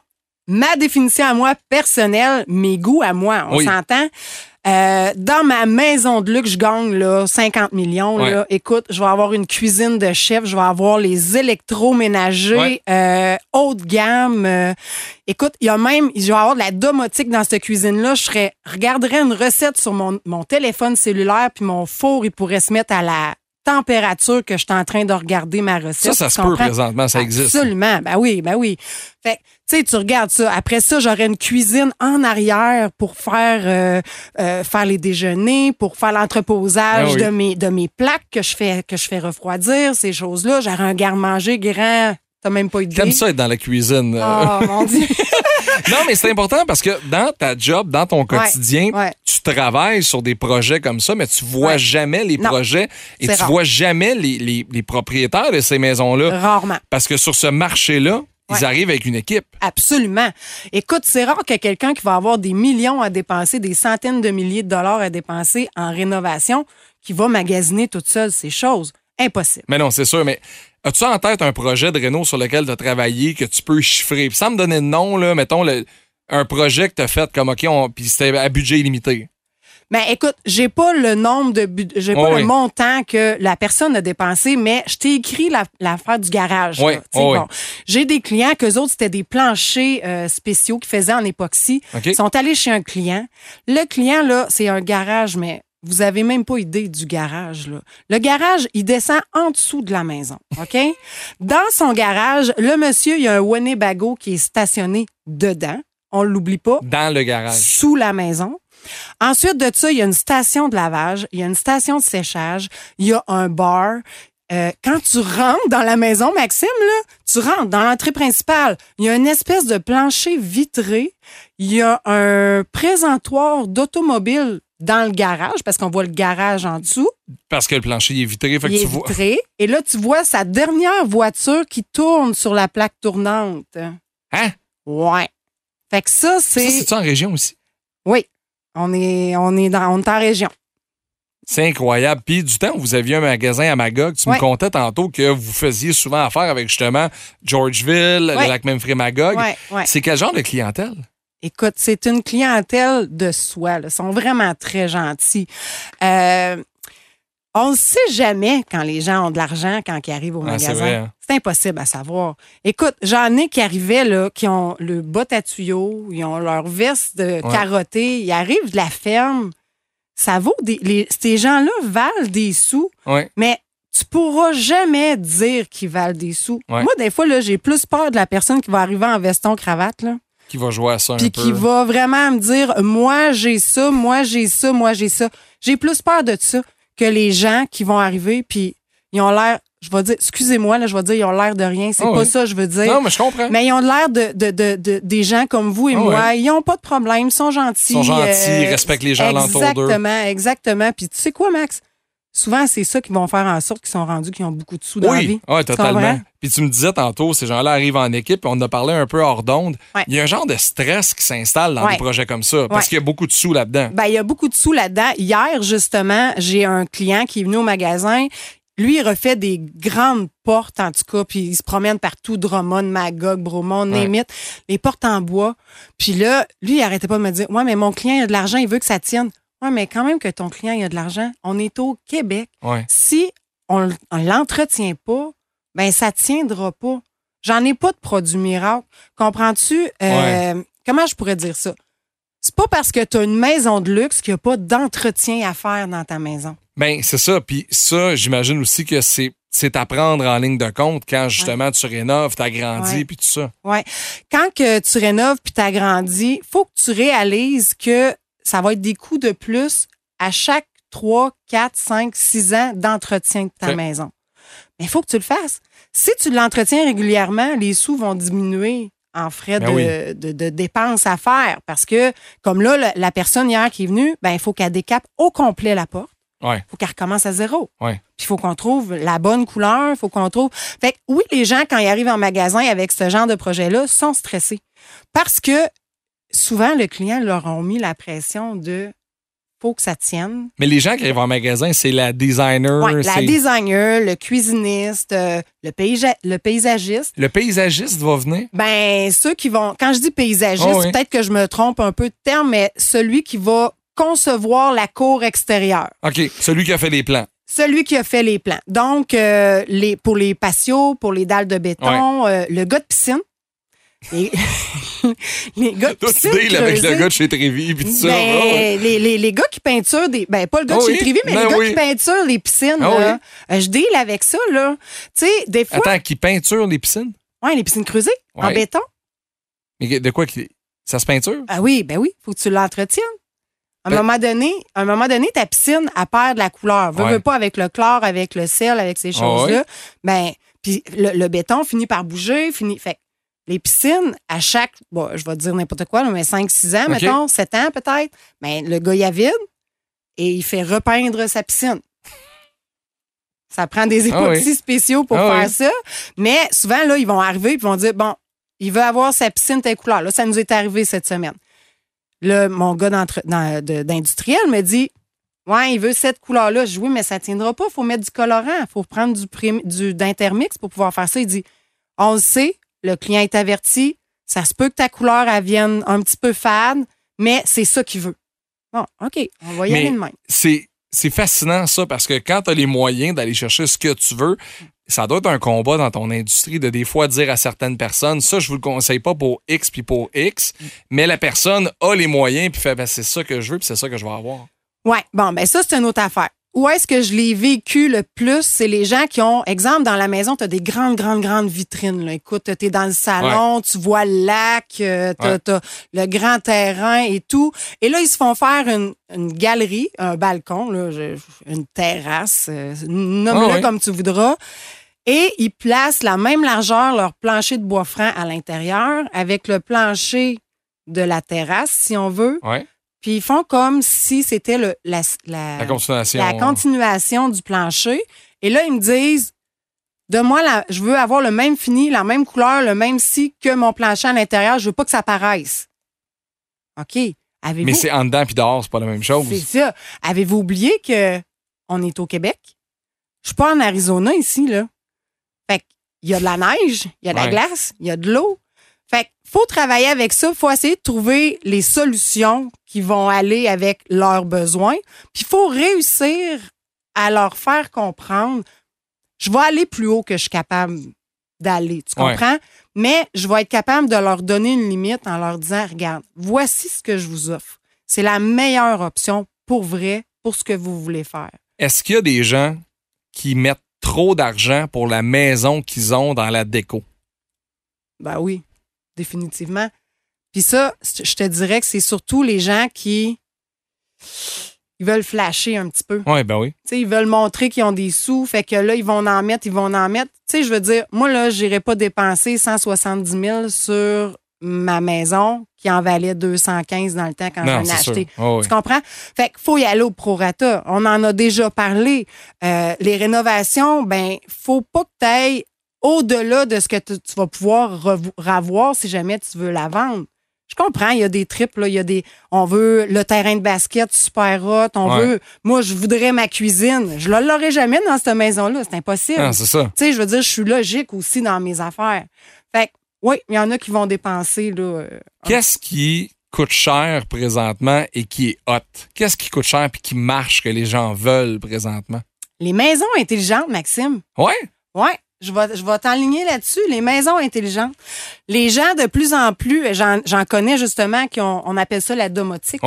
ma définition à moi personnelle, mes goûts à moi, on Oui. s'entend? Euh, dans ma maison de luxe, je gagne là, 50 millions. Là. Écoute, je vais avoir une cuisine de chef, je vais avoir les électroménagers Ouais. euh, haut de gamme. euh, écoute, il y a même, je vais avoir de la domotique dans cette cuisine-là. Je serais, regarderais une recette sur mon, mon téléphone cellulaire, puis mon four, il pourrait se mettre à la température que je suis en train de regarder ma recette. Ça, ça se peut présentement, ça existe. Absolument. Ben oui, ben oui. Fait que, tu sais, tu regardes ça. Après ça, j'aurais une cuisine en arrière pour faire euh, euh, faire les déjeuners, pour faire l'entreposage Ah oui. de mes de mes plaques que je fais que je fais refroidir, ces choses-là. J'aurais un garde-manger grand. T'as même pas idée? T'aimes ça être dans la cuisine? Oh mon dieu. Non, mais c'est important parce que dans ta job, dans ton quotidien, ouais. tu travailles sur des projets comme ça, mais tu vois Ouais. jamais les Non, projets et tu rare. vois jamais les, les- les propriétaires de ces maisons-là. Rarement. Parce que sur ce marché-là, ils arrivent avec une équipe. Absolument. Écoute, c'est rare que quelqu'un qui va avoir des millions à dépenser, des centaines de milliers de dollars à dépenser en rénovation, qui va magasiner toute seule ces choses. Impossible. Mais non, c'est sûr, mais as-tu en tête un projet de Renault sur lequel tu as travaillé que tu peux chiffrer? Puis sans me donner de nom, là, mettons le- un projet que tu as fait comme OK, on, puis c'était à budget illimité. Ben écoute, j'ai pas le nombre de j'ai pas le montant que la personne a dépensé, mais je t'ai écrit la- l'affaire du garage. Oui, oh oui. bon. J'ai des clients que autres c'était des planchers euh, spéciaux qu'ils faisaient en époxy. Ils sont allés chez un client. Le client là, c'est un garage, mais vous avez même pas idée du garage là. Le garage, il descend en dessous de la maison, ok? Dans son garage, le monsieur, il y a un Winnebago qui est stationné dedans. On l'oublie pas Dans le garage. sous la maison. Ensuite de ça, il y a une station de lavage, il y a une station de séchage, il y a un bar. Euh, quand tu rentres dans la maison, Maxime, là, tu rentres dans l'entrée principale. Il y a une espèce de plancher vitré. Il y a un présentoir d'automobile dans le garage, parce qu'on voit le garage en dessous. Parce que le plancher est vitré. Fait que il tu est vois. vitré. Et là, tu vois sa dernière voiture qui tourne sur la plaque tournante. Hein? Ouais. Fait que ça, Ça, c'est... c'est-tu en région aussi? Oui. On est, on est dans, on est en région. C'est incroyable. Puis du temps où vous aviez un magasin à Magog, tu Ouais. me contais tantôt que vous faisiez souvent affaire avec justement Georgeville, Ouais. le lac Memphis Magog. Ouais, ouais. C'est quel genre de clientèle? Écoute, c'est une clientèle de soi. là. Ils sont vraiment très gentils. Euh, on ne sait jamais quand les gens ont de l'argent quand ils arrivent au Ah, magasin. hein. C'est impossible à savoir. Écoute, j'en ai qui arrivaient, là, qui ont le bot à tuyaux, ils ont leur veste de Ouais. carottée, ils arrivent de la ferme. Ça vaut des. les- ces gens-là valent des sous, Ouais. mais tu pourras jamais dire qu'ils valent des sous. Ouais. Moi, des fois, là, j'ai plus peur de la personne qui va arriver en veston-cravate, là Qui va jouer à ça un puis qui va vraiment me dire moi j'ai ça, moi j'ai ça, moi j'ai ça. J'ai plus peur de ça que les gens qui vont arriver puis ils ont l'air je vais dire excusez-moi là, je vais dire ils ont l'air de rien, c'est Ah pas oui. ça je veux dire. Non, mais je comprends. mais ils ont l'air de, de, de, de- des gens comme vous et Ah moi. Ils ont pas de problème, ils sont gentils. Ils sont gentils, euh, ils respectent les gens alentour d'eux. Exactement, exactement. Puis tu sais quoi, Max? Souvent, c'est ça qui vont faire en sorte qu'ils sont rendus, qu'ils ont beaucoup de sous dans la Oui, vie. Tu totalement. Puis tu me disais tantôt, ces gens-là arrivent en équipe, on en a parlé un peu hors d'onde. Ouais. Il y a un genre de stress qui s'installe dans Ouais. des projets comme ça, parce Ouais. qu'il y a beaucoup de sous là-dedans. Ben, il y a beaucoup de sous là-dedans. Hier, justement, j'ai un client qui est venu au magasin. Lui, il refait des grandes portes, en tout cas, puis il se promène partout, Drummond, Magog, Bromont, name it, les portes en bois. Puis là, lui, il arrêtait pas de me dire, ouais, mais mon client, il a de l'argent, il veut que ça tienne. Ouais, mais quand même que ton client, il a de l'argent. On est au Québec. Ouais. Si on, on l'entretient pas, ben, ça tiendra pas. J'en ai pas de produit miracle. Comprends-tu? Euh, Comment je pourrais dire ça? C'est pas parce que tu as une maison de luxe qu'il n'y a pas d'entretien à faire dans ta maison. Ben, c'est ça. Puis ça, j'imagine aussi que c'est c'est à prendre en ligne de compte quand justement tu rénoves, tu agrandis, puis tout ça. Ouais. Quand que tu rénoves puis tu agrandis, faut que tu réalises que ça va être des coûts de plus à chaque 3, 4, 5, 6 ans d'entretien de ta maison. Mais il faut que tu le fasses. Si tu l'entretiens régulièrement, les sous vont diminuer en frais Ben de, oui. de, de dépenses à faire. Parce que, comme là, la, la personne hier qui est venue, ben, il faut qu'elle décape au complet la porte. Ouais. faut qu'elle recommence à zéro. Ouais. Puis il faut qu'on trouve la bonne couleur, il faut qu'on trouve. Fait que oui, les gens, quand ils arrivent en magasin avec ce genre de projet-là, sont stressés. Parce que souvent, le client leur a mis la pression de faut que ça tienne. Mais les gens qui arrivent en magasin, c'est la designer, Ouais, la designer, le cuisiniste, euh, le, paysage- le paysagiste. le paysagiste va venir? Ben, ceux qui vont. Quand je dis paysagiste, Oh oui. peut-être que je me trompe un peu de terme, mais celui qui va concevoir la cour extérieure. OK, celui qui a fait les plans. Celui qui a fait les plans. Donc, euh, les, pour les patios, pour les dalles de béton, euh, le gars de piscine. Les, les gars de Toi, tu piscine. deals avec le gars de chez Trévi puis tout ça. Ben, ouais. les, les, les gars qui peinturent des. Ben, pas le gars de chez oui? Trivi, mais Ben les gars oui. qui peinturent les piscines. Ah là. Euh, je deal avec ça, là. Tu sais, des fois. Attends, qui peinture les piscines? Ouais, les piscines creusées en béton. Mais de quoi qui. Ça se peinture? Ah oui, ben oui, faut que tu l'entretiennes. À un Ben- moment donné, à un moment donné, ta piscine, elle perd de la couleur. Veux, Ouais. veux pas avec le chlore, avec le sel, avec ces Ah choses-là. Ben, puis le, le béton finit par bouger, finit. Fait les piscines, à chaque, bon, je vais te dire n'importe quoi, mais 5-6 ans, OK. mettons, 7 ans peut-être, ben, le gars, il a vide et il fait repeindre sa piscine. Ça prend des Ah oui. époxys spéciaux pour Ah faire oui. ça. Mais souvent, là, ils vont arriver et ils vont dire, bon, il veut avoir sa piscine telle couleur. Là, ça nous est arrivé cette semaine. Là, mon gars d'industriel me dit Ouais, il veut cette couleur-là. Je dis Oui, mais ça ne tiendra pas. Il faut mettre du colorant. Il faut prendre du, prim- du d'intermix pour pouvoir faire ça. Il dit On le sait, le client est averti. Ça se peut que ta couleur elle vienne un petit peu fade, mais c'est ça qu'il veut. Bon, OK, on va y Mais- aller de même. C'est. C'est fascinant ça parce que quand tu as les moyens d'aller chercher ce que tu veux, ça doit être un combat dans ton industrie de des fois dire à certaines personnes ça je vous le conseille pas pour X puis pour X, mais la personne a les moyens puis fait ben, c'est ça que je veux puis c'est ça que je vais avoir. Ouais, bon, ben ça, c'est une autre affaire. Où est-ce que je l'ai vécu le plus? C'est les gens qui ont, exemple, dans la maison, tu as des grandes, grandes, grandes vitrines. Là. Écoute, tu es dans le salon, tu vois le lac, euh, Ouais. t'as le grand terrain et tout. Et là, ils se font faire une, une galerie, un balcon, là, une terrasse, euh, nomme-le Ah ouais. comme tu voudras. Et ils placent la même largeur, leur plancher de bois franc à l'intérieur, avec le plancher de la terrasse, si on veut. Puis ils font comme si c'était le, la, la, La continuation. la continuation du plancher. Et là, ils me disent, de moi, la- je veux avoir le même fini, la même couleur, le même si que mon plancher à l'intérieur. Je veux pas que ça paraisse. OK. Avez-vous... Mais c'est en dedans puis dehors, c'est pas la même chose. C'est ça. Avez-vous oublié que on est au Québec? Je suis pas en Arizona ici, là. Fait qu'il y a de la neige, il y a de la glace, il y a de l'eau. Fait faut travailler avec ça. Il faut essayer de trouver les solutions qui vont aller avec leurs besoins. Puis il faut réussir à leur faire comprendre je vais aller plus haut que je suis capable d'aller. Tu Ouais. comprends? Mais je vais être capable de leur donner une limite en leur disant regarde, voici ce que je vous offre. C'est la meilleure option pour vrai, pour ce que vous voulez faire. Est-ce qu'il y a des gens qui mettent trop d'argent pour la maison qu'ils ont dans la déco? Ben oui, définitivement. Puis ça, je te dirais que c'est surtout les gens qui ils veulent flasher un petit peu. Oui, ben oui. Tu sais, ils veulent montrer qu'ils ont des sous, fait que là, ils vont en mettre, ils vont en mettre. Tu sais, je veux dire, moi, là, j'irais pas dépenser 170 000 sur ma maison qui en valait 215 dans le temps quand j'en ai acheté. Oui. Tu comprends? Fait qu'il faut y aller au prorata. On en a déjà parlé. Euh, les rénovations, ben, faut pas que tu ailles au-delà de ce que tu tu vas pouvoir revo- ravoir si jamais tu veux la vendre. Je comprends, il y a des trips, là, il y a des. On veut le terrain de basket super hot, on Ouais. veut. Moi, je voudrais ma cuisine. Je ne l'aurai jamais dans cette maison-là, c'est impossible. Ah, c'est ça. Tu sais, je veux dire, je suis logique aussi dans mes affaires. Fait que, oui, il y en a qui vont dépenser, là. euh, Qu'est-ce qui coûte cher présentement et qui est hot? Qu'est-ce qui coûte cher puis qui marche que les gens veulent présentement? Les maisons intelligentes, Maxime. Ouais? Oui, je vais, je vais t'enligner là-dessus. Les maisons intelligentes. Les gens, de plus en plus, j'en j'en connais justement, qui ont, on appelle ça la domotique,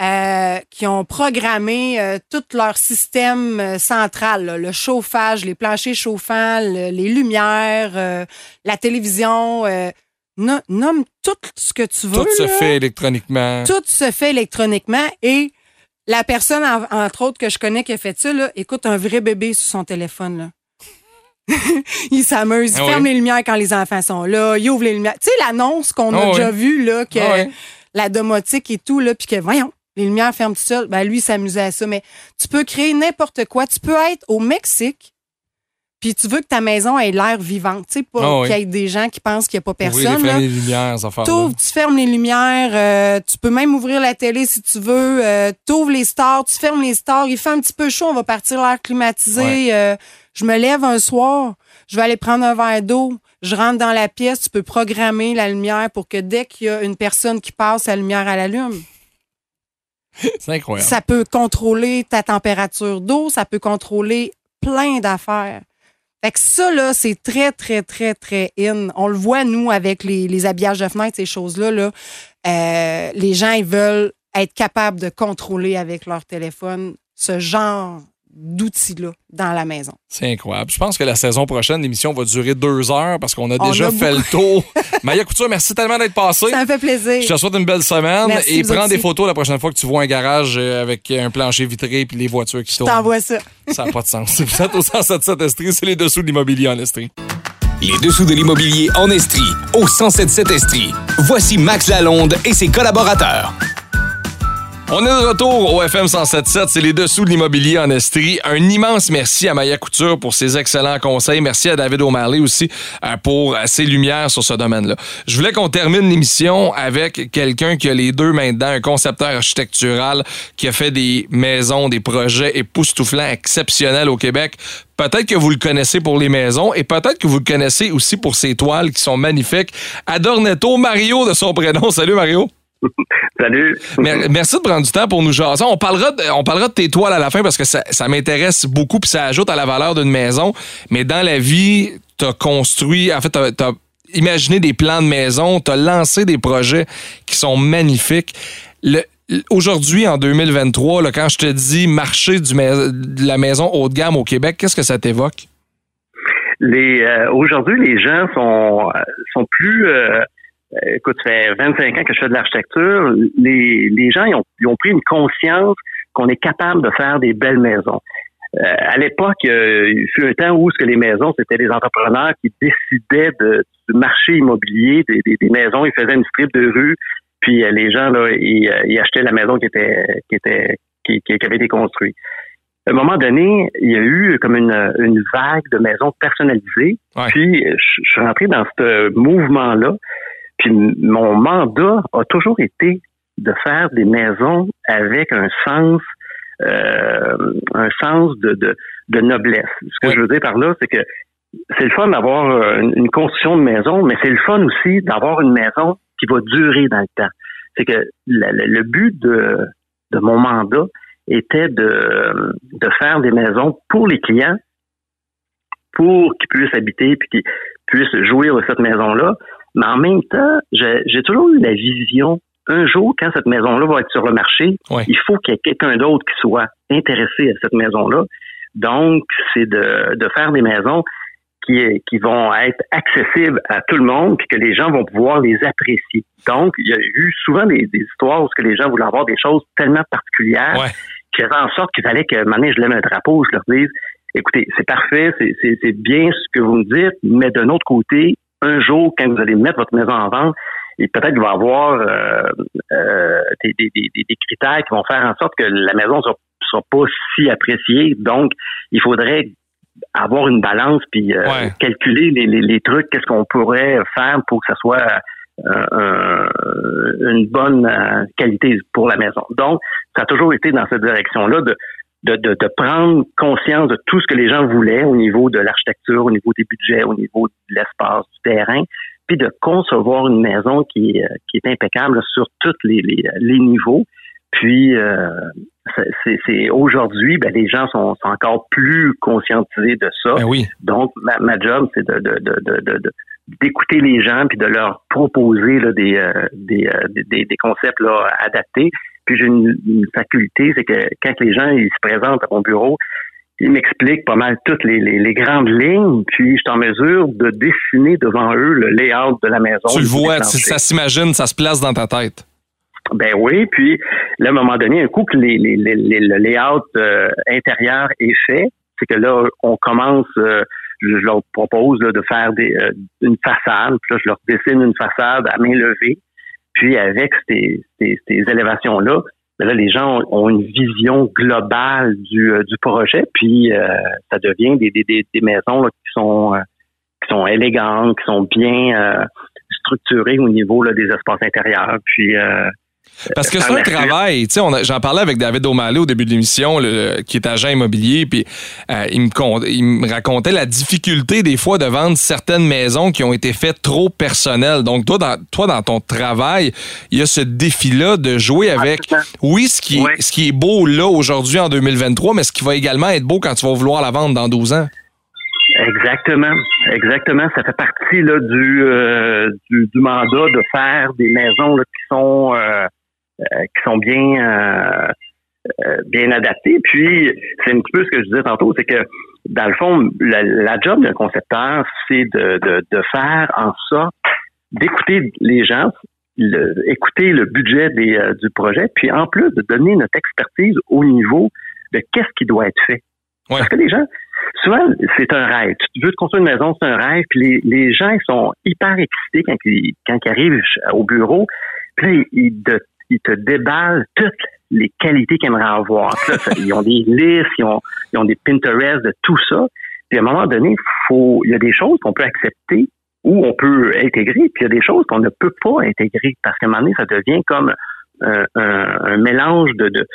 euh, qui ont programmé euh, tout leur système euh, central, là, le chauffage, les planchers chauffants, le- les lumières, euh, la télévision. euh, no- nomme tout ce que tu veux. Tout se là. fait électroniquement. Tout se fait électroniquement et la personne, en- entre autres, que je connais qui a fait ça, là, écoute un vrai bébé sur son téléphone. Là. il s'amuse, il Ah ferme oui. les lumières quand les enfants sont là, il ouvre les lumières. Tu sais, l'annonce qu'on a Ah oui. déjà vue, là, que Ah oui. la domotique et tout, là, puis que, voyons, Les lumières ferment tout seul. Ben, lui, il s'amusait à ça. Mais tu peux créer n'importe quoi. Tu peux être au Mexique, puis tu veux que ta maison ait l'air vivante. Tu sais, pas Ah oui. qu'il y ait des gens qui pensent qu'il n'y a pas Ouvrir personne. les, là. les lumières, ça fait. T'ouvres, tu fermes les lumières, euh, tu peux même ouvrir la télé si tu veux, euh, t'ouvres les stars, tu fermes les stars, il fait un petit peu chaud, on va partir l'air climatisé. euh, je me lève un soir, je vais aller prendre un verre d'eau, je rentre dans la pièce, tu peux programmer la lumière pour que dès qu'il y a une personne qui passe, la lumière à l'allume. C'est incroyable. Ça peut contrôler ta température d'eau, ça peut contrôler plein d'affaires. Fait que ça, là, c'est très, très, très, très in. On le voit, nous, avec les, les habillages de fenêtres, ces choses-là. Là. Euh, les gens, ils veulent être capables de contrôler avec leur téléphone ce genre d'outils-là dans la maison. C'est incroyable. Je pense que la saison prochaine, l'émission va durer deux heures parce qu'on a On déjà a fait le tour. Maya Couture, merci tellement d'être passée. Ça me fait plaisir. Je te souhaite une belle semaine Merci, et prends aussi. des photos la prochaine fois que tu vois un garage euh, avec un plancher vitré puis les voitures qui Je tournent. t'envoie ça. Ça n'a pas de sens. Vous êtes au 177 Estrie, c'est les dessous de l'immobilier en Estrie. Les dessous de l'immobilier en Estrie, au 1077 Estrie. Voici Max Lalonde et ses collaborateurs. On est de retour au FM 177, c'est les dessous de l'immobilier en Estrie. Un immense merci à Maya Couture pour ses excellents conseils. Merci à David O'Malley aussi euh, pour euh, ses lumières sur ce domaine-là. Je voulais qu'on termine l'émission avec quelqu'un qui a les deux mains dedans, un concepteur architectural qui a fait des maisons, des projets époustouflants, exceptionnels au Québec. Peut-être que vous le connaissez pour les maisons et peut-être que vous le connaissez aussi pour ses toiles qui sont magnifiques. Adornetto Mario de son prénom. Salut Mario. Salut. Mer- Merci de prendre du temps pour nous jaser. On parlera de, on parlera de tes toiles à la fin parce que ça, ça m'intéresse beaucoup puis ça ajoute à la valeur d'une maison. Mais dans la vie, tu as construit, en fait, tu as, imaginé des plans de maison, tu as lancé des projets qui sont magnifiques. Le- Aujourd'hui, en 2023, là, quand je te dis marché du de la maison haut de gamme au Québec, qu'est-ce que ça t'évoque? Euh, aujourd'hui, les gens sont sont plus. euh, écoute, ça fait 25 ans que je fais de l'architecture. Les les gens ils ont, ils ont pris une conscience qu'on est capable de faire des belles maisons. Euh, à l'époque, euh, il fut un temps où ce que les maisons, c'était les entrepreneurs qui décidaient de, du marché immobilier des, des, des maisons. Ils faisaient une strip de rue, puis euh, les gens là, ils, euh, ils achetaient la maison qui était qui était qui, qui, qui avait été construite. À un moment donné, il y a eu comme une, une vague de maisons personnalisées. Ouais. Puis, je, je suis rentré dans ce mouvement-là. Puis, mon mandat a toujours été de faire des maisons avec un sens, euh, un sens de, de, de noblesse. Ce que je veux dire par là, c'est que c'est le fun d'avoir une, une construction de maison, mais c'est le fun aussi d'avoir une maison qui va durer dans le temps. C'est que le, le- le but de, de mon mandat était de, de faire des maisons pour les clients, pour qu'ils puissent habiter puis qu'ils puissent jouir de cette maison-là. Mais en même temps, j'ai toujours eu la vision, un jour, quand cette maison-là va être sur le marché, Ouais. il faut qu'il y ait quelqu'un d'autre qui soit intéressé à cette maison-là. Donc, c'est de, de faire des maisons qui, qui vont être accessibles à tout le monde puis que les gens vont pouvoir les apprécier. Donc, il y a eu souvent des, des histoires où ce que les gens voulaient avoir des choses tellement particulières Ouais. qui faisaient en sorte qu'il fallait que maintenant je lève un drapeau, je leur dise écoutez, c'est parfait, c'est bien ce que vous me dites, mais d'un autre côté, un jour, quand vous allez mettre votre maison en vente, et peut-être qu'il va y avoir euh, euh, des, des, des, des critères qui vont faire en sorte que la maison ne sera, sera pas si appréciée. Donc, il faudrait avoir une balance puis euh, Ouais. calculer les, les, les trucs, qu'est-ce qu'on pourrait faire pour que ça soit euh, un- une bonne euh, qualité pour la maison. Donc, ça a toujours été dans cette direction-là de, de, de, de prendre conscience de tout ce que les gens voulaient au niveau de l'architecture, au niveau des budgets, au niveau de l'espace, du terrain, puis de concevoir une maison qui, est- qui est impeccable sur tous les, les, les niveaux. Puis, euh, c'est- aujourd'hui, ben, les gens sont, sont encore plus conscientisés de ça. Ben oui. Donc, ma, ma job, c'est de, de, de- de- d'écouter les gens puis de leur proposer là, des, euh, des, euh, des, des concepts là, adaptés. Puis j'ai une, une faculté, c'est que quand les gens ils se présentent à mon bureau, ils m'expliquent pas mal toutes les, les, les grandes lignes, puis je suis en mesure de dessiner devant eux le layout de la maison. Tu le vois, ça s'imagine, ça se place dans ta tête. Ben oui, puis là, à un moment donné, un coup que les, les, les- les- le layout euh, intérieur est fait, c'est que là, on commence, euh, je, leur propose là, de faire des, euh, une façade, puis là, je leur dessine une façade à main levée, puis avec ces, ces, ces élévations-là, mais là, les gens ont, une vision globale du, du projet, puis ça devient des, des, des, maisons qui sont qui sont élégantes, qui sont bien structurées au niveau là, des espaces intérieurs. Puis parce que c'est un travail. J'en parlais avec David O'Malley au début de l'émission, qui est agent immobilier, puis euh, il, me, il me racontait la difficulté des fois de vendre certaines maisons qui ont été faites trop personnelles. Donc, toi, dans, toi, dans ton travail, il y a ce défi-là de jouer avec, oui, ce qui, est, ce qui est beau là aujourd'hui en 2023, mais ce qui va également être beau quand tu vas vouloir la vendre dans 12 ans. Exactement, exactement. Ça fait partie là, du, euh, du, mandat de faire des maisons qui sont euh, qui sont bien bien adaptées. Puis c'est un petit peu ce que je disais tantôt, c'est que dans le fond, la, job d'un concepteur, c'est de, de, de, faire en sorte d'écouter les gens, écouter le budget des, du projet, puis en plus de donner notre expertise au niveau de qu'est-ce qui doit être fait. Parce que les gens, souvent, c'est un rêve. Tu veux te construire une maison, c'est un rêve. Puis les, les gens sont hyper excités quand ils, quand ils arrivent au bureau. Puis ils, te déballent toutes les qualités qu'ils aimeraient avoir. ils ont des listes, ils ont, ils ont des Pinterest de tout ça. Puis à un moment donné, il y a des choses qu'on peut accepter ou on peut intégrer, puis il y a des choses qu'on ne peut pas intégrer parce qu'à un moment donné, ça devient comme un, un, mélange de, de,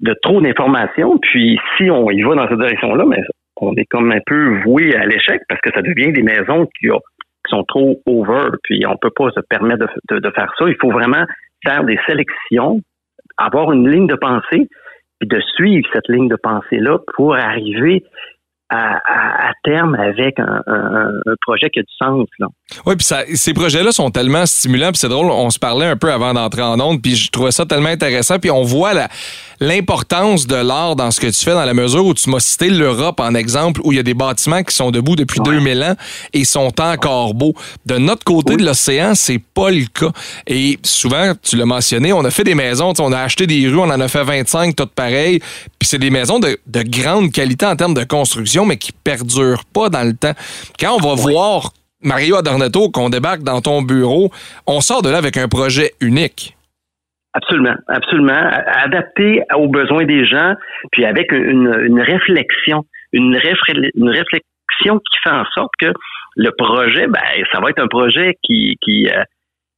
de trop d'informations. Puis si on y va dans cette direction-là, mais on est comme un peu voué à l'échec parce que ça devient des maisons qui, sont trop over, puis on peut pas se permettre de, faire ça. Il faut vraiment faire des sélections, avoir une ligne de pensée, puis de suivre cette ligne de pensée-là pour arriver à, terme avec un, projet qui a du sens. Là. Oui, puis ces projets-là sont tellement stimulants, puis c'est drôle, on se parlait un peu avant d'entrer en onde, puis je trouvais ça tellement intéressant, puis on voit la, l'importance de l'art dans ce que tu fais, dans la mesure où tu m'as cité l'Europe en exemple, où il y a des bâtiments qui sont debout depuis 2000 ans et sont encore beaux. De notre côté de l'océan, c'est pas le cas. Et souvent, tu l'as mentionné, on a fait des maisons, on a acheté des rues, on en a fait 25, toutes pareilles, puis c'est des maisons de, de grande qualité en termes de construction, mais qui perdurent pas dans le temps. Quand on va voir Mario Adornetto, qu'on débarque dans ton bureau, on sort de là avec un projet unique. Absolument, absolument. Adapté aux besoins des gens, puis avec une, réflexion, une, une réflexion qui fait en sorte que le projet, ben, ça va être un projet qui qui euh,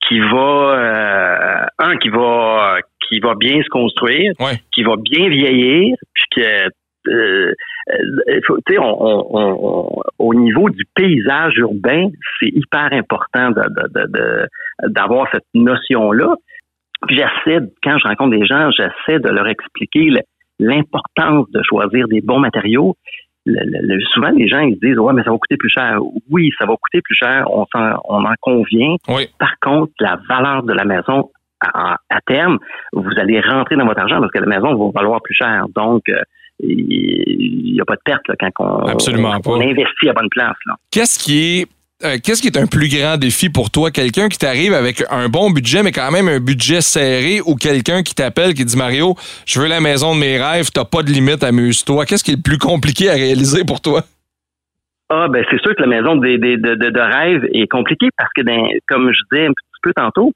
qui va euh, un qui va qui va bien se construire, qui va bien vieillir, puis que euh, euh on, on, au niveau du paysage urbain, c'est hyper important d'avoir de, cette notion-là. Puis j'essaie, quand je rencontre des gens, j'essaie de leur expliquer l'importance de choisir des bons matériaux. souvent, les gens ils disent ouais, mais ça va coûter plus cher. Oui, ça va coûter plus cher, on, en, on en convient. Par contre, la valeur de la maison à, terme, vous allez rentrer dans votre argent parce que la maison va valoir plus cher. Donc, euh, il n'y a pas de perte quand on, on, investit à bonne place. Qu'est-ce qui est euh, qu'est-ce qui est un plus grand défi pour toi? Quelqu'un qui t'arrive avec un bon budget, mais quand même un budget serré, ou quelqu'un qui t'appelle, qui dit Mario, je veux la maison de mes rêves, t'as pas de limite, amuse-toi. Qu'est-ce qui est le plus compliqué à réaliser pour toi? Ah, ben c'est sûr que la maison de, de, rêve est compliquée parce que, ben, comme je disais un petit peu tantôt,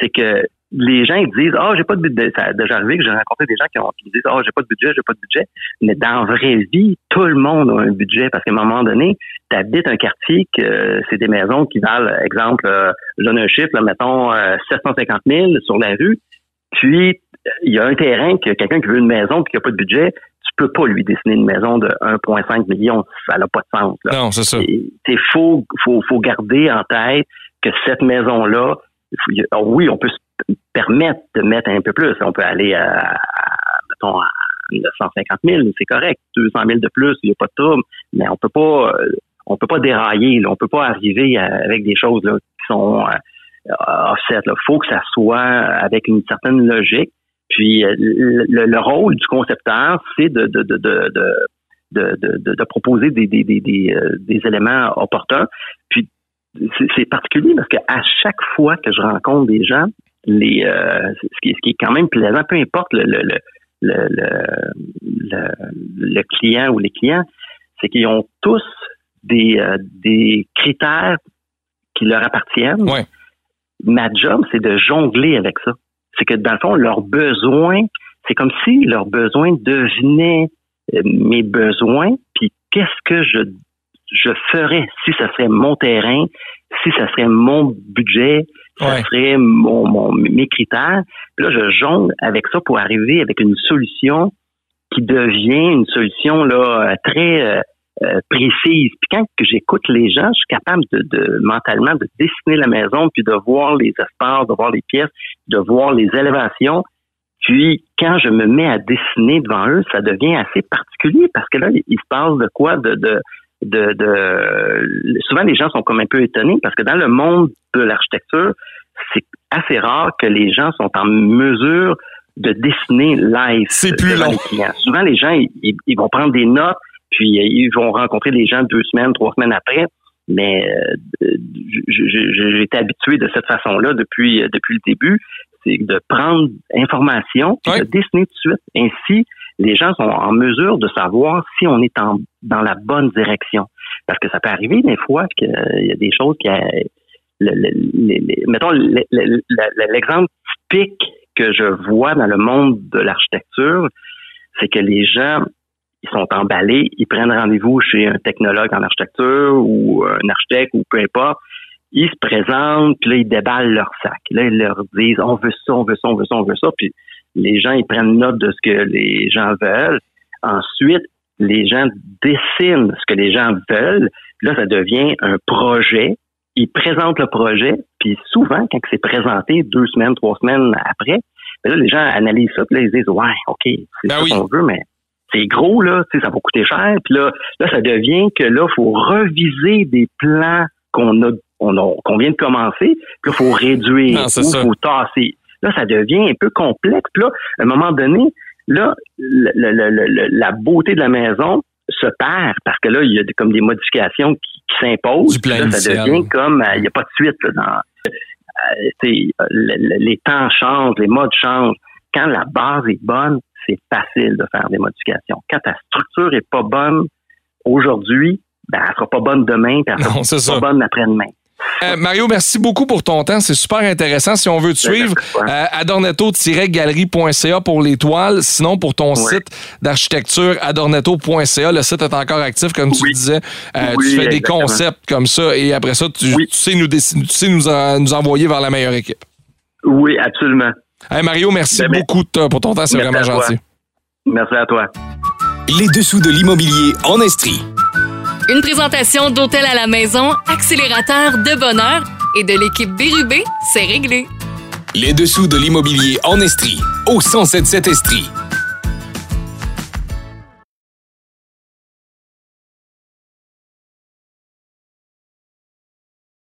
c'est que les gens ils disent ah j'ai pas de budget ça a déjà arrivé que j'ai rencontré des gens qui, ont, qui disent ah j'ai pas de budget j'ai pas de budget. Mais dans la vraie vie tout le monde a un budget parce qu'à un moment donné tu habites un quartier que c'est des maisons qui valent exemple euh, je donne un chiffre là, mettons euh, 750 000 sur la rue. Puis il y a un terrain que quelqu'un qui veut une maison puis qui a pas de budget tu peux pas lui dessiner une maison de 1,5 million ça n'a pas de sens là. non c'est ça. C'est faut faut faut garder en tête que cette maison là oui, on peut permettre de mettre un peu plus. On peut aller à, mettons, à 950 000, c'est correct. 200 000 de plus, il n'y a pas de trouble. Mais on peut pas, euh, on peut pas dérailler. Là. On peut pas arriver avec des choses là, qui sont euh, offset. Il faut que ça soit avec une certaine logique. Puis euh, le, rôle du concepteur, c'est de, de, de, de, de, proposer des, des, des, des, éléments opportuns. Puis c'est particulier parce qu'à chaque fois que je rencontre des gens, les, euh, ce, qui, est quand même plaisant, peu importe le, le, le, le, client ou les clients, c'est qu'ils ont tous des, euh, des critères qui leur appartiennent. Ma job, c'est de jongler avec ça. C'est que dans le fond, leurs besoins c'est comme si leurs besoins devenaient euh, mes besoins, puis qu'est-ce que je, je ferais si ça serait mon terrain, si ça serait mon budget, ça Ouais. serait mon, mon- mes critères. Puis là, je jongle avec ça pour arriver avec une solution qui devient une solution là euh, très euh, euh, précise. Puis quand j'écoute les gens, je suis capable de, de mentalement de dessiner la maison, puis de voir les espaces, de voir les pièces, de voir les élévations. Puis quand je me mets à dessiner devant eux, ça devient assez particulier parce que là, il se passe de quoi de, de de, de souvent les gens sont comme un peu étonnés parce que dans le monde de l'architecture, c'est assez rare que les gens sont en mesure de dessiner live. C'est plus long. les. Souvent les gens ils, vont prendre des notes puis euh, ils vont rencontrer les gens deux semaines, trois semaines après. Mais euh, j'ai été habitué de cette façon-là depuis euh, depuis le début, c'est de prendre information puis Ouais. de dessiner tout de suite. Ainsi, les gens sont en mesure de savoir si on est en, dans la bonne direction. Parce que ça peut arriver des fois qu'il y a des choses qui... euh, le- le- mettons, le- le- le- l'exemple typique que je vois dans le monde de l'architecture, c'est que les gens, ils sont emballés, ils prennent rendez-vous chez un technologue en architecture ou un architecte ou peu importe, ils se présentent, puis là, ils déballent leur sac. Là, ils leur disent, on veut ça, on veut ça, on veut ça, on veut ça, puis les gens, ils prennent note de ce que les gens veulent. Ensuite, les gens dessinent ce que les gens veulent. Là, ça devient un projet. Ils présentent le projet, puis souvent, quand c'est présenté deux semaines, trois semaines après, ben là, les gens analysent ça, puis là, ils disent, ouais, OK, c'est Ben ça oui. qu'on veut, mais c'est gros, là, tu sais, ça va coûter cher. Puis là, là, ça devient que là, il faut reviser des plans qu'on a, on a- qu'on vient de commencer, puis il faut réduire, Non, c'est ou ça. faut tasser. Là, ça devient un peu complexe. Puis là, à un moment donné, là, le- le- le- le- la beauté de la maison se perd parce que là, il y a comme des modifications qui, là, ça devient comme, euh, il n'y a pas de suite là, dans, euh, tu sais, le- le- les temps changent, les modes changent. Quand la base est bonne, c'est facile de faire des modifications. Quand ta structure est pas bonne aujourd'hui, ben, elle sera pas bonne demain, puis elle sera Non, c'est ça. pas bonne après-demain. Euh, Mario, merci beaucoup pour ton temps. C'est super intéressant. Si on veut te Ben, suivre, euh, adornetto-galerie.ca pour les toiles. Sinon, pour ton site d'architecture, adornetto.ca. Le site est encore actif, comme tu Oui. disais. Euh, Oui, tu fais des concepts comme ça et après ça, tu, Oui. tu sais, nous, dessiner- tu sais nous, en- nous envoyer vers la meilleure équipe. Oui, absolument. Hey, Mario, merci Ben, ben, beaucoup de- pour ton temps. C'est vraiment gentil. Merci à toi. Les dessous de l'immobilier en Estrie. Une présentation d'Hôtel à la maison, accélérateur de bonheur et de l'équipe Bérubé, c'est réglé. Les dessous de l'immobilier en Estrie. Au 1077 Estrie.